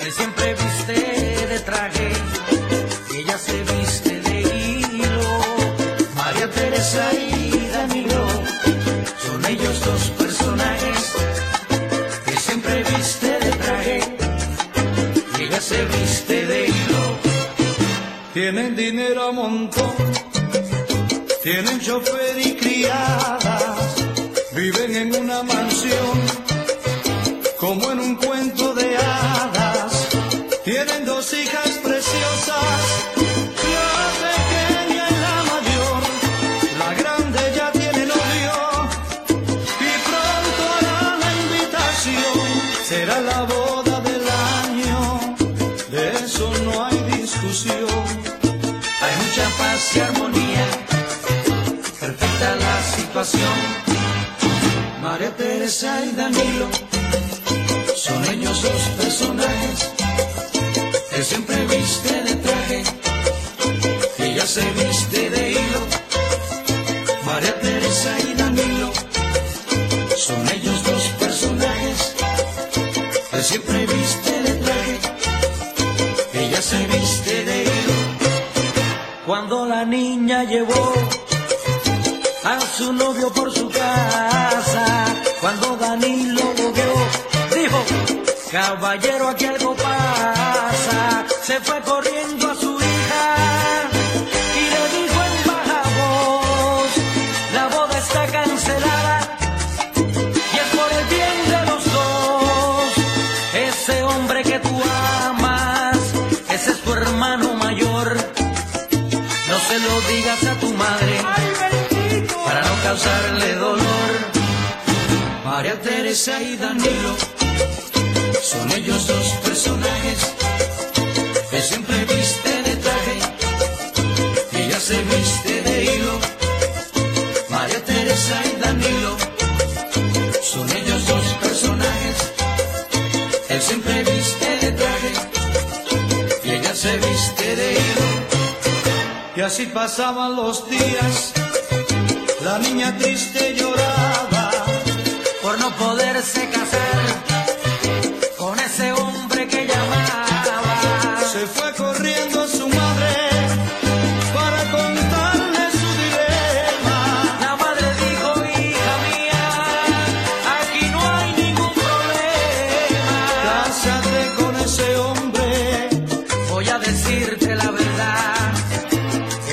Él siempre viste de traje. Y ella se viste de hilo. María Teresa y Danilo son ellos dos personajes que siempre viste de traje. Y ella se viste de hilo. Tienen dinero a montón, tienen chofer y criadas, viven en una mansión como en un cuento de hadas. Tienen dos hijas preciosas, la pequeña y la mayor. La grande ya tiene novio y pronto hará la invitación. Será la boda del año, de eso no hay discusión. Hay mucha paz y armonía, perfecta la situación. Teresa y Danilo son ellos dos personajes que siempre viste de traje ella se viste de hilo. María Teresa y Danilo son ellos dos personajes que siempre viste de traje ella se viste de hilo. Cuando la niña llevó a su novio por su casa, cuando Danilo lo vio, dijo, caballero aquí algo pasa, se fue corriendo a su Y Danilo son ellos dos personajes que siempre viste de traje y ella se viste de hilo. María Teresa y Danilo son ellos dos personajes él siempre viste de traje y ella se viste de hilo. Y así pasaban los días, la niña triste no poderse casar con ese hombre que llamaba. Se fue corriendo su madre para contarle su dilema. La madre dijo, hija mía, aquí no hay ningún problema. Cásate con ese hombre, voy a decirte la verdad.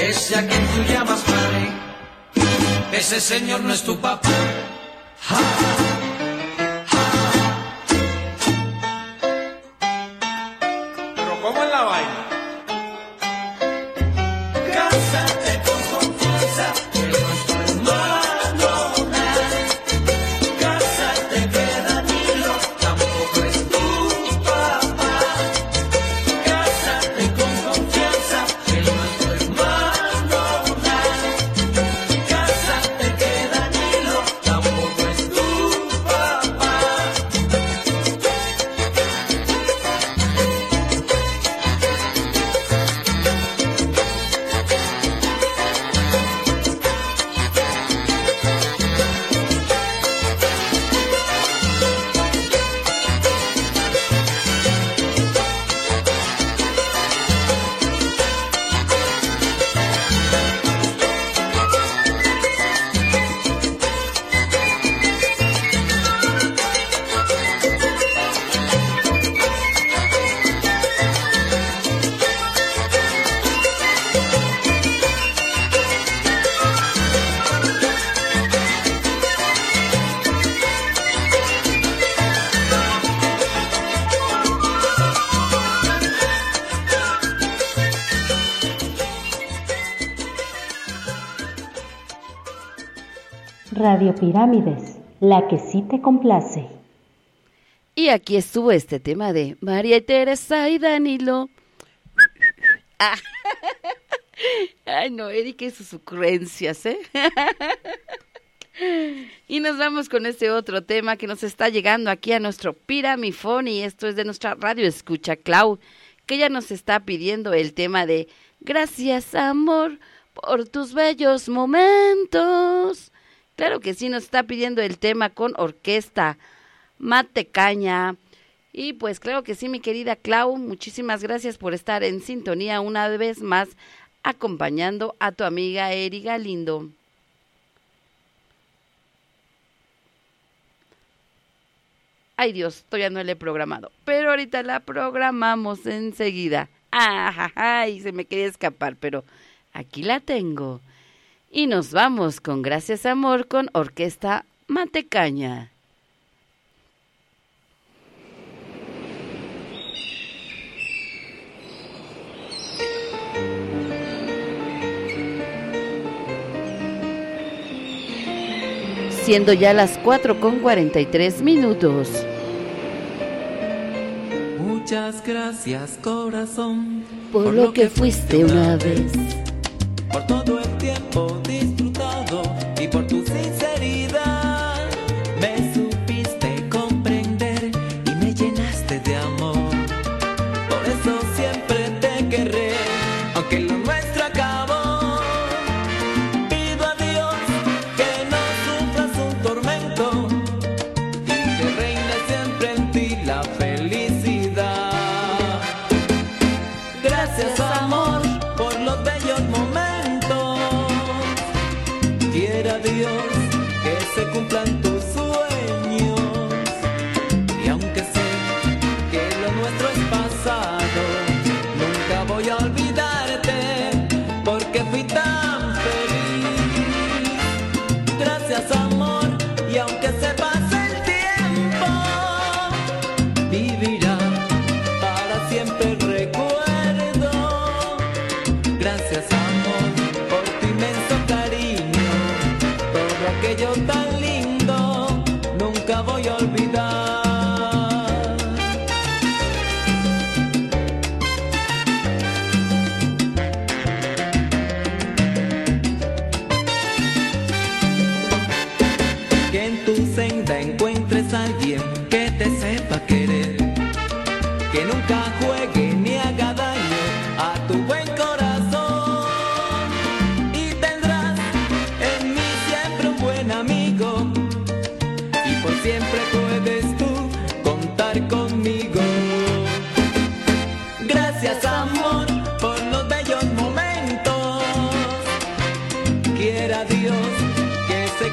Ese a quien tú llamas padre, ese señor no es tu papá. ¿Cómo es la vaina? Cásate con confianza, Pirámides, la que sí te complace. Y aquí estuvo este tema de María Teresa y Danilo. Ay, no, Eric y sus ocurrencias, ¿eh? Y nos vamos con este otro tema que nos está llegando aquí a nuestro Piramifón y esto es de nuestra radio escucha Clau, que ya nos está pidiendo el tema de Gracias amor por tus bellos momentos. Claro que sí, nos está pidiendo el tema con orquesta Mate Caña. Y pues claro que sí, mi querida Clau, muchísimas gracias por estar en sintonía una vez más acompañando a tu amiga Eri Galindo. Ay Dios, todavía no la he programado, pero ahorita la programamos enseguida. Ay, se me quería escapar, pero aquí la tengo. Y nos vamos con Gracias Amor con Orquesta Matecaña. Siendo ya las 4 con 43 minutos. Muchas gracias corazón Por lo que fuiste una vez. por todo el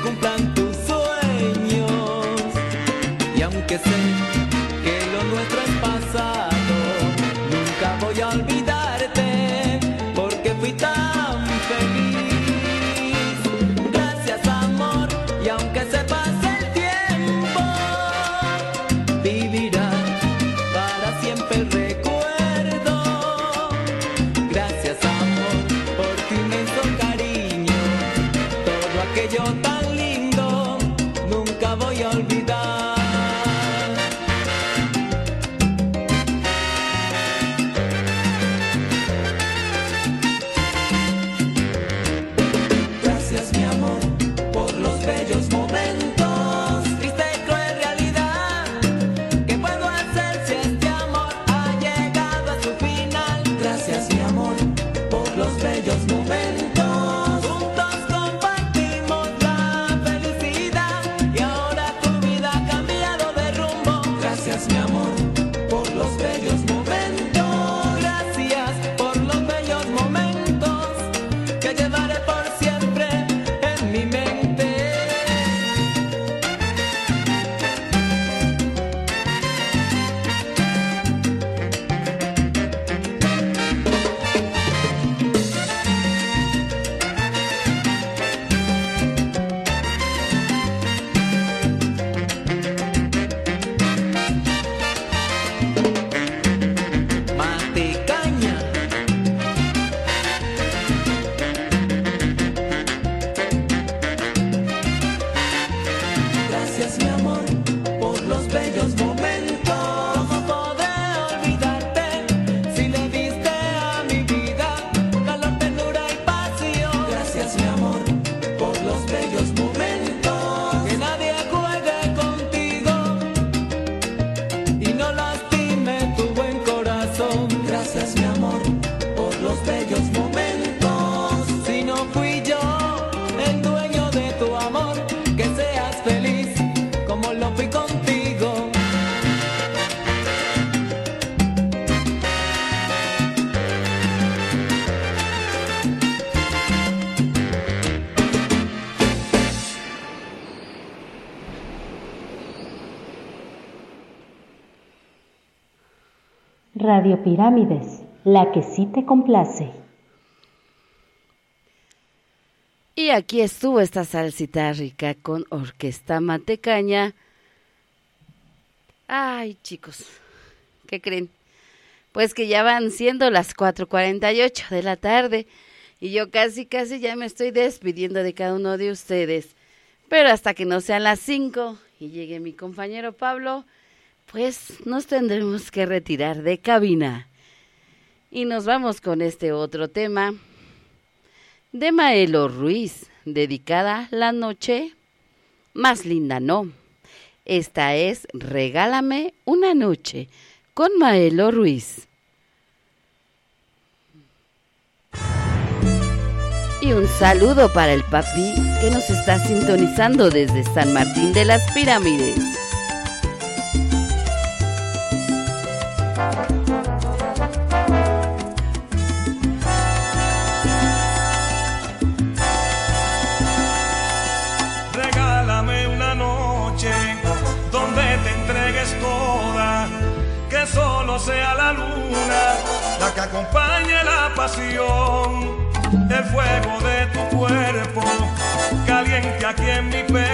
que Pirámides, la que sí te complace. Y aquí estuvo esta salsita rica con orquesta matecaña. Ay, chicos, ¿qué creen? Pues que ya van siendo las 4.48 de la tarde y yo casi, casi ya me estoy despidiendo de cada uno de ustedes. Pero hasta que no sean las 5 y llegue mi compañero Pablo, pues nos tendremos que retirar de cabina. Y nos vamos con este otro tema de Maelo Ruiz, dedicada La Noche Más Linda No. Esta es Regálame una Noche con Maelo Ruiz. Y un saludo para el papi que nos está sintonizando desde San Martín de las Pirámides. El fuego de tu cuerpo caliente aquí en mi pecho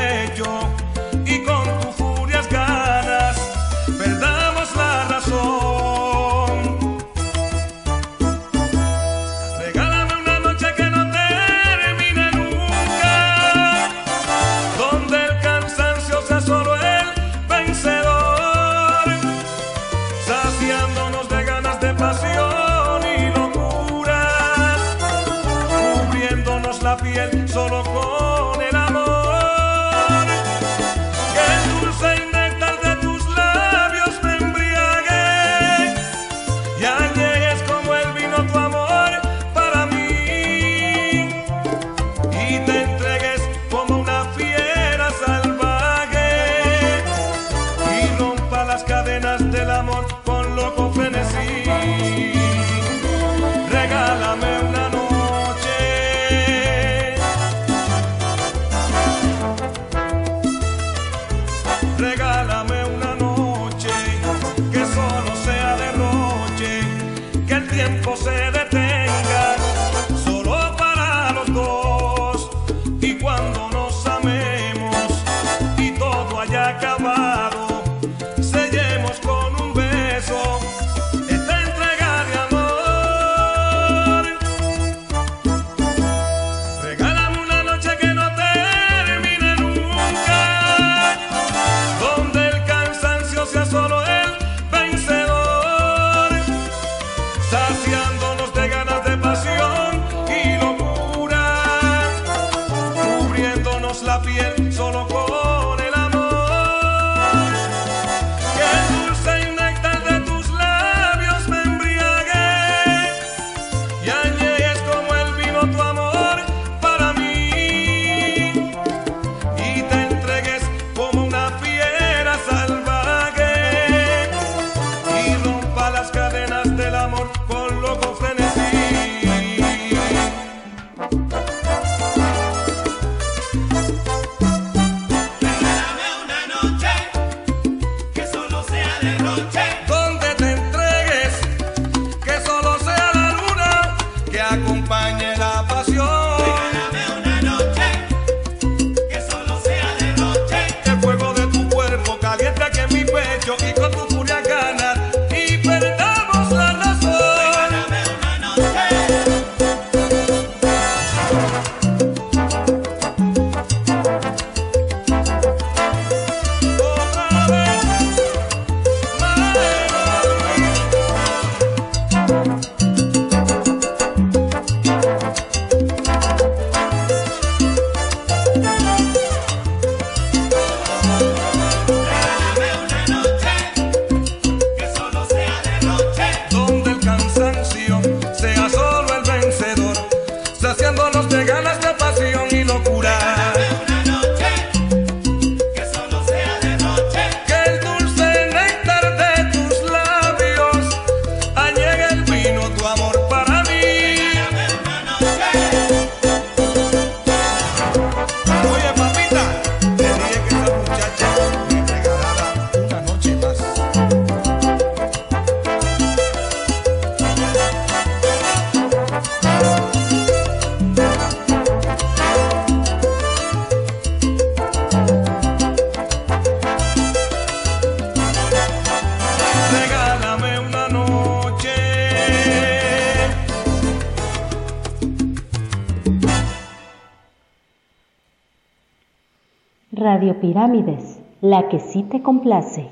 Pirámides, la que sí te complace.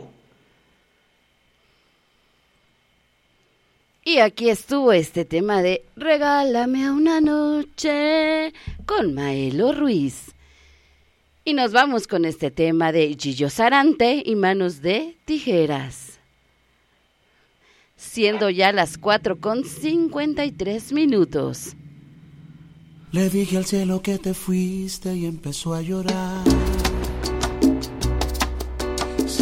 Y aquí estuvo este tema de Regálame una noche con Maelo Ruiz. Y nos vamos con este tema de Gillo Sarante y Manos de Tijeras. Siendo ya las 4 con 53 minutos. Le dije al cielo que te fuiste y empezó a llorar.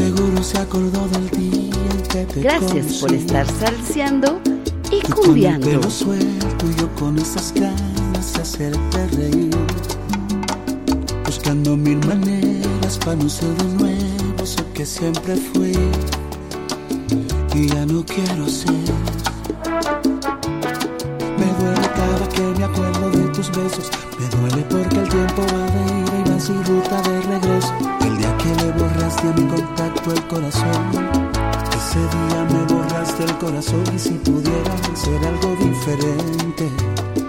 Seguro se acordó del día en que te Gracias por estar salseando y Tú con el cumbiando. pelo suelto y yo con esas ganas de hacerte reír. Buscando mil maneras para no ser de nuevo eso que siempre fui. Y ya no quiero ser. Me duele cada que me acuerdo de tus besos. Me duele porque el tiempo va de ida y ruta de regreso. El día que le borraste a mi contacto el corazón. Ese día me borraste el corazón y si pudiera hacer algo diferente,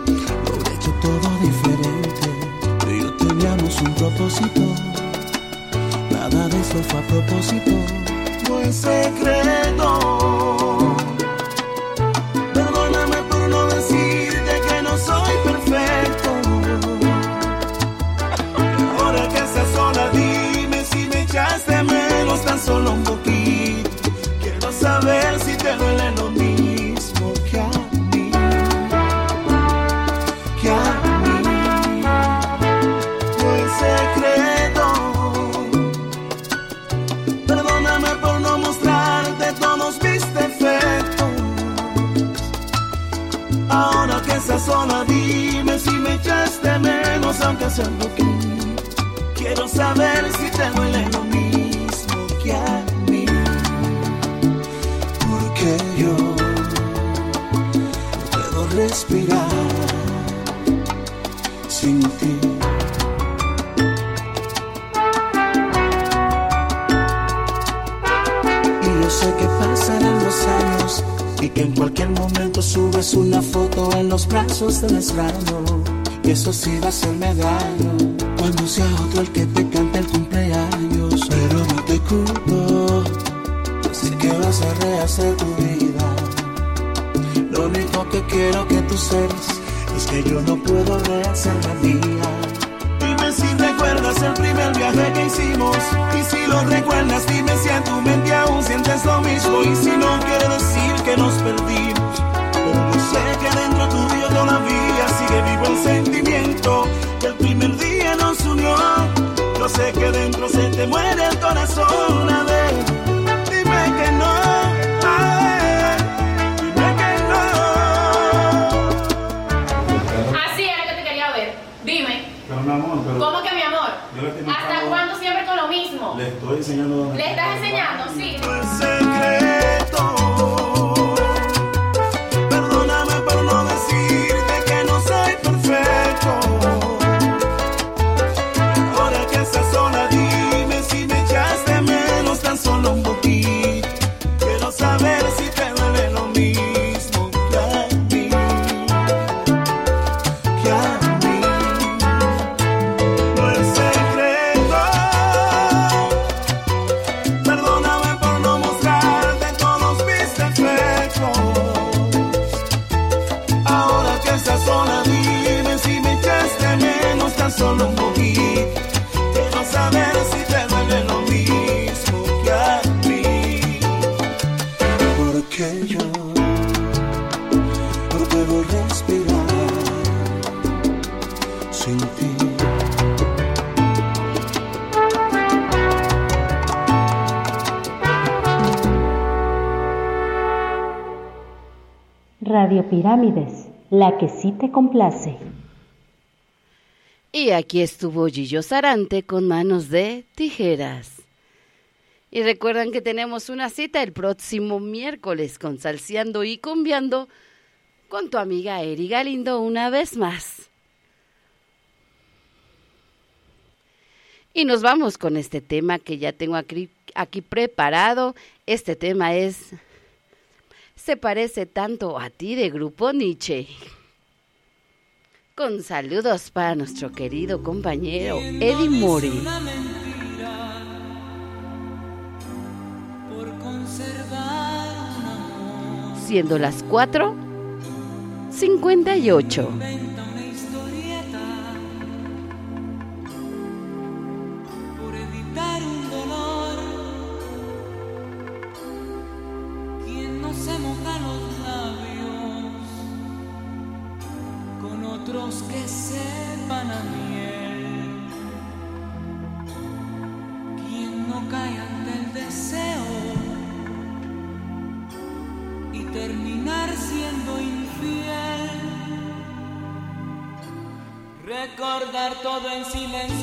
lo hubiera hecho todo diferente. Y yo teníamos un propósito, nada de eso fue a propósito. No es secreto. Quiero saber si te duele lo mismo que a mí. Porque yo no puedo respirar sin ti. Y yo sé que pasarán los años y que en cualquier momento subes una foto en los brazos del extraño. Y eso sí va a hacerme daño cuando sea otro el que te cante el cumpleaños. Pero no te culpo, sé que vas a rehacer tu vida. Lo único que quiero que tú sepas es que yo no puedo rehacer la mía. Dime si recuerdas el primer viaje que hicimos. Y si lo recuerdas, dime si en tu mente aún sientes lo mismo. Y si no quiere decir que nos perdimos. Pero yo sé que dentro tuyo todavía sigue vivo el sentimiento. Que el primer día nos unió. Yo sé que dentro se te muere el corazón. A ver, dime que no. A ver, dime que no. Así era que te quería ver. Dime, Pero mi amor, pero ¿cómo que mi amor? yo le estoy ¿Hasta cuándo siempre con lo mismo? Le estoy enseñando ¿Le está. estás enseñando? Sí. Pirámides, la que sí te complace. Y aquí estuvo Gillo Sarante con manos de tijeras. Y recuerdan que tenemos una cita el próximo miércoles con Salseando y Cumbiando con tu amiga Eri Galindo una vez más. Y nos vamos con este tema que ya tengo aquí preparado. Este tema es se parece tanto a ti de Grupo Nietzsche. Con saludos para nuestro querido compañero Eddie Mori. Siendo las 4, 58. En silencio,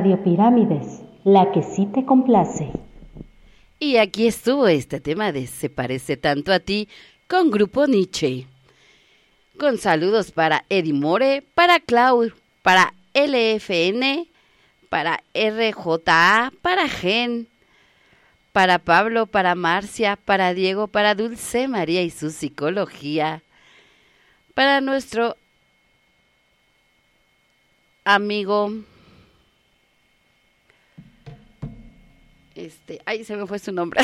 Radio Pirámides, la que sí te complace. Y aquí estuvo este tema de Se parece tanto a ti con Grupo Nietzsche. Con saludos para Eddie More, para Clau, para LFN, para RJA, para Gen, para Pablo, para Marcia, para Diego, para Dulce María y su psicología, para nuestro amigo este, ay, se me fue su nombre.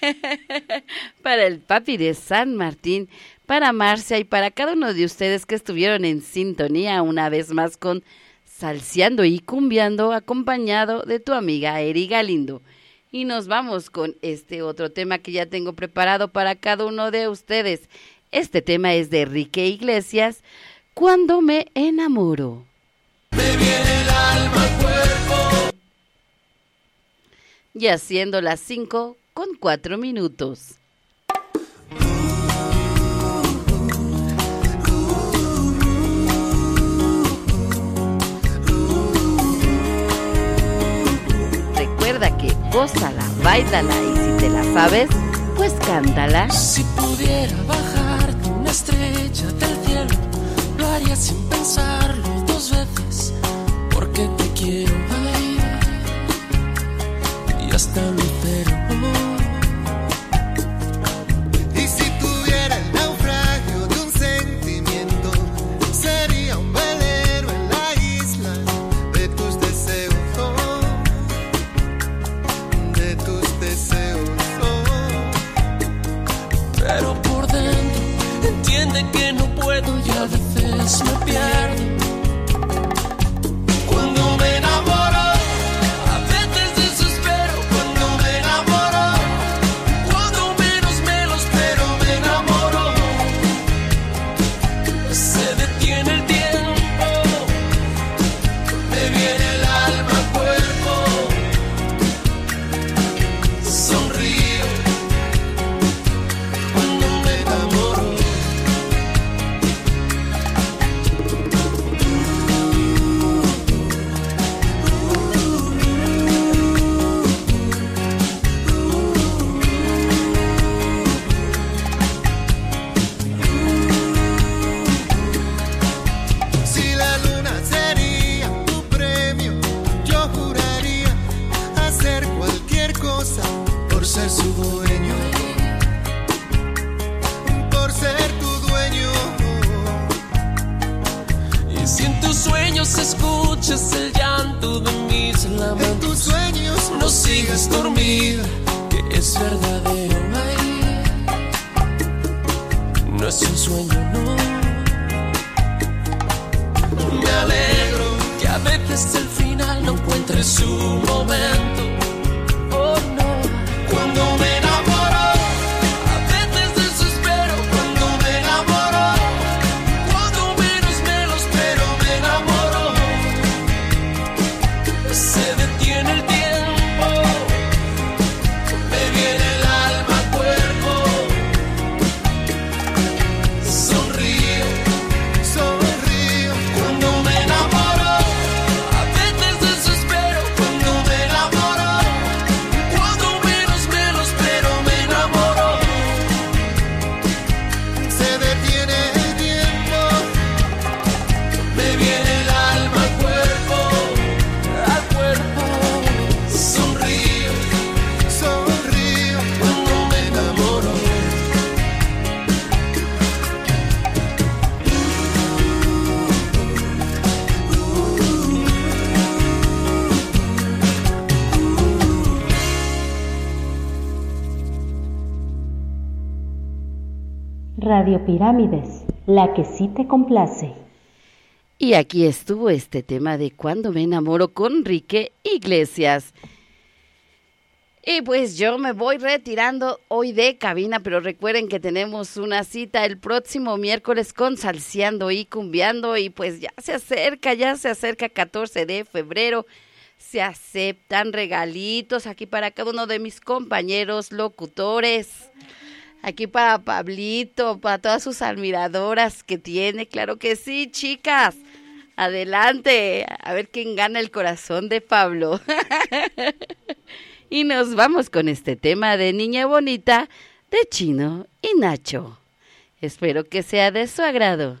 para el papi de San Martín, para Marcia y para cada uno de ustedes que estuvieron en sintonía una vez más con Salseando y Cumbiando, acompañado de tu amiga Eri Galindo. Y nos vamos con este otro tema que ya tengo preparado para cada uno de ustedes. Este tema es de Enrique Iglesias, Cuando me enamoro. Y haciendo las 5 con 4 minutos. Recuerda que gózala, bailala y si te la sabes, pues cántala. Si pudiera bajarte una estrella del cielo, lo haría sin pensarlo dos veces, porque te quiero, hasta lucero. Y si tuviera el naufragio de un sentimiento, sería un velero en la isla de tus deseos, oh, de tus deseos. oh. Pero por dentro entiende que no puedo y a veces me pierdo. Pirámides, la que sí te complace. Y aquí estuvo este tema de cuando me enamoro con Enrique Iglesias. Y pues yo me voy retirando hoy de cabina, pero recuerden que tenemos una cita el próximo miércoles con Salseando y Cumbiando y pues ya se acerca, ya se acerca 14 de febrero. Se aceptan regalitos aquí para cada uno de mis compañeros locutores. Aquí para Pablito, para todas sus admiradoras que tiene, claro que sí, chicas. Adelante, a ver quién gana el corazón de Pablo. y nos vamos con este tema de Niña Bonita de Chino y Nacho. Espero que sea de su agrado.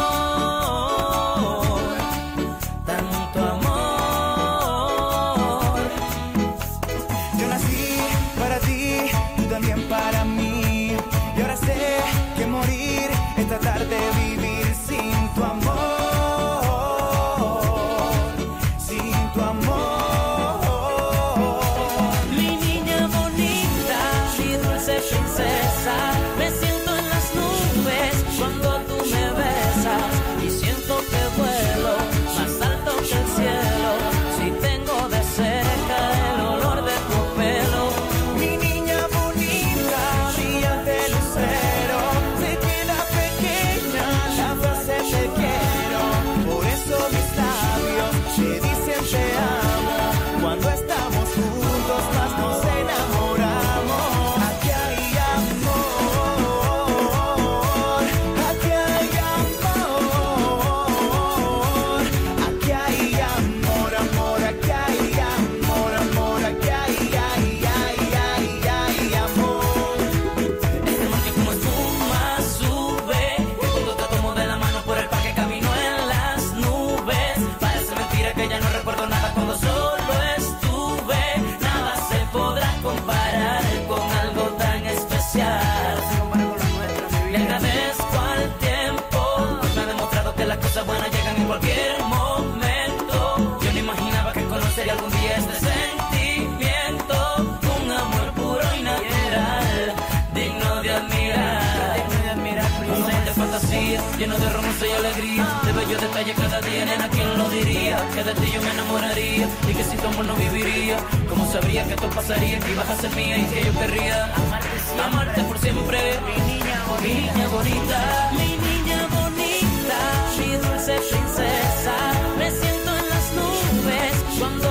de bellos detalles cada día, nena, ¿quién lo diría? Que de ti yo me enamoraría y que sin tu amor no viviría. ¿Cómo sabría que esto pasaría? Que ibas a ser mía y que yo querría amarte por siempre. Mi niña bonita, mi niña bonita, mi niña bonita, mi dulce princesa. Me siento en las nubes cuando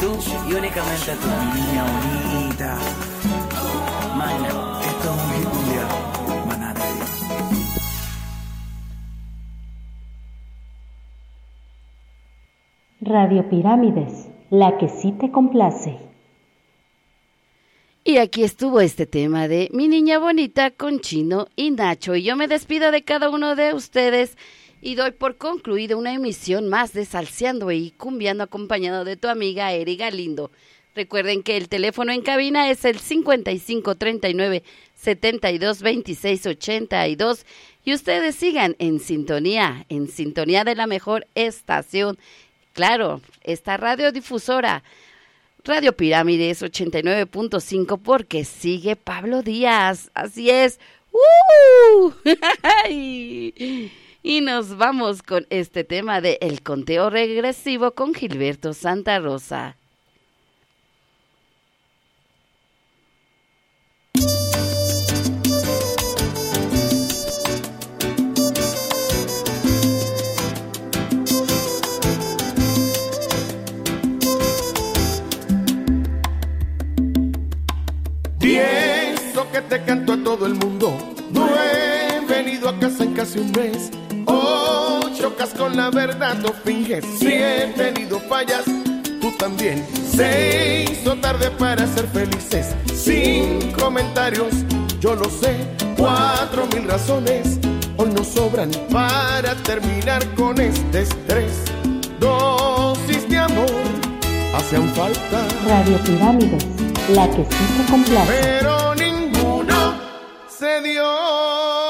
Tú y únicamente tú, mi niña bonita. Esto es un hit mundial. Radio Pirámides, la que sí te complace. Y aquí estuvo este tema de Mi Niña Bonita con Chino y Nacho. Y yo me despido de cada uno de ustedes y doy por concluida una emisión más de Salseando y Cumbiando acompañado de tu amiga Eri Galindo. Recuerden que el teléfono en cabina es el 5539 72 26 82 y ustedes sigan en sintonía, en sintonía de la mejor estación. Claro, esta radiodifusora Radio Pirámides 89.5 porque sigue Pablo Díaz. Así es. ¡Uh! y nos vamos con este tema de El conteo regresivo con Gilberto Santa Rosa. Pienso que te canto a todo el hace un mes. Oh, chocas con la verdad, no finges. Si he tenido fallas, tú también. Se hizo tarde para ser felices. Sin comentarios, yo lo sé. Cuatro mil razones hoy nos sobran para terminar con este estrés. Dosis de amor hacen falta. Radio Pirámides, la que sí complace. Pero ninguno se dio.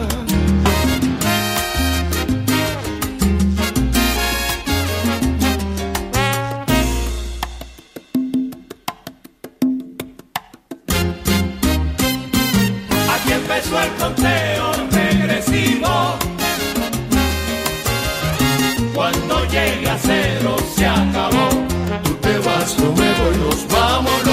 Voy, nos vamos.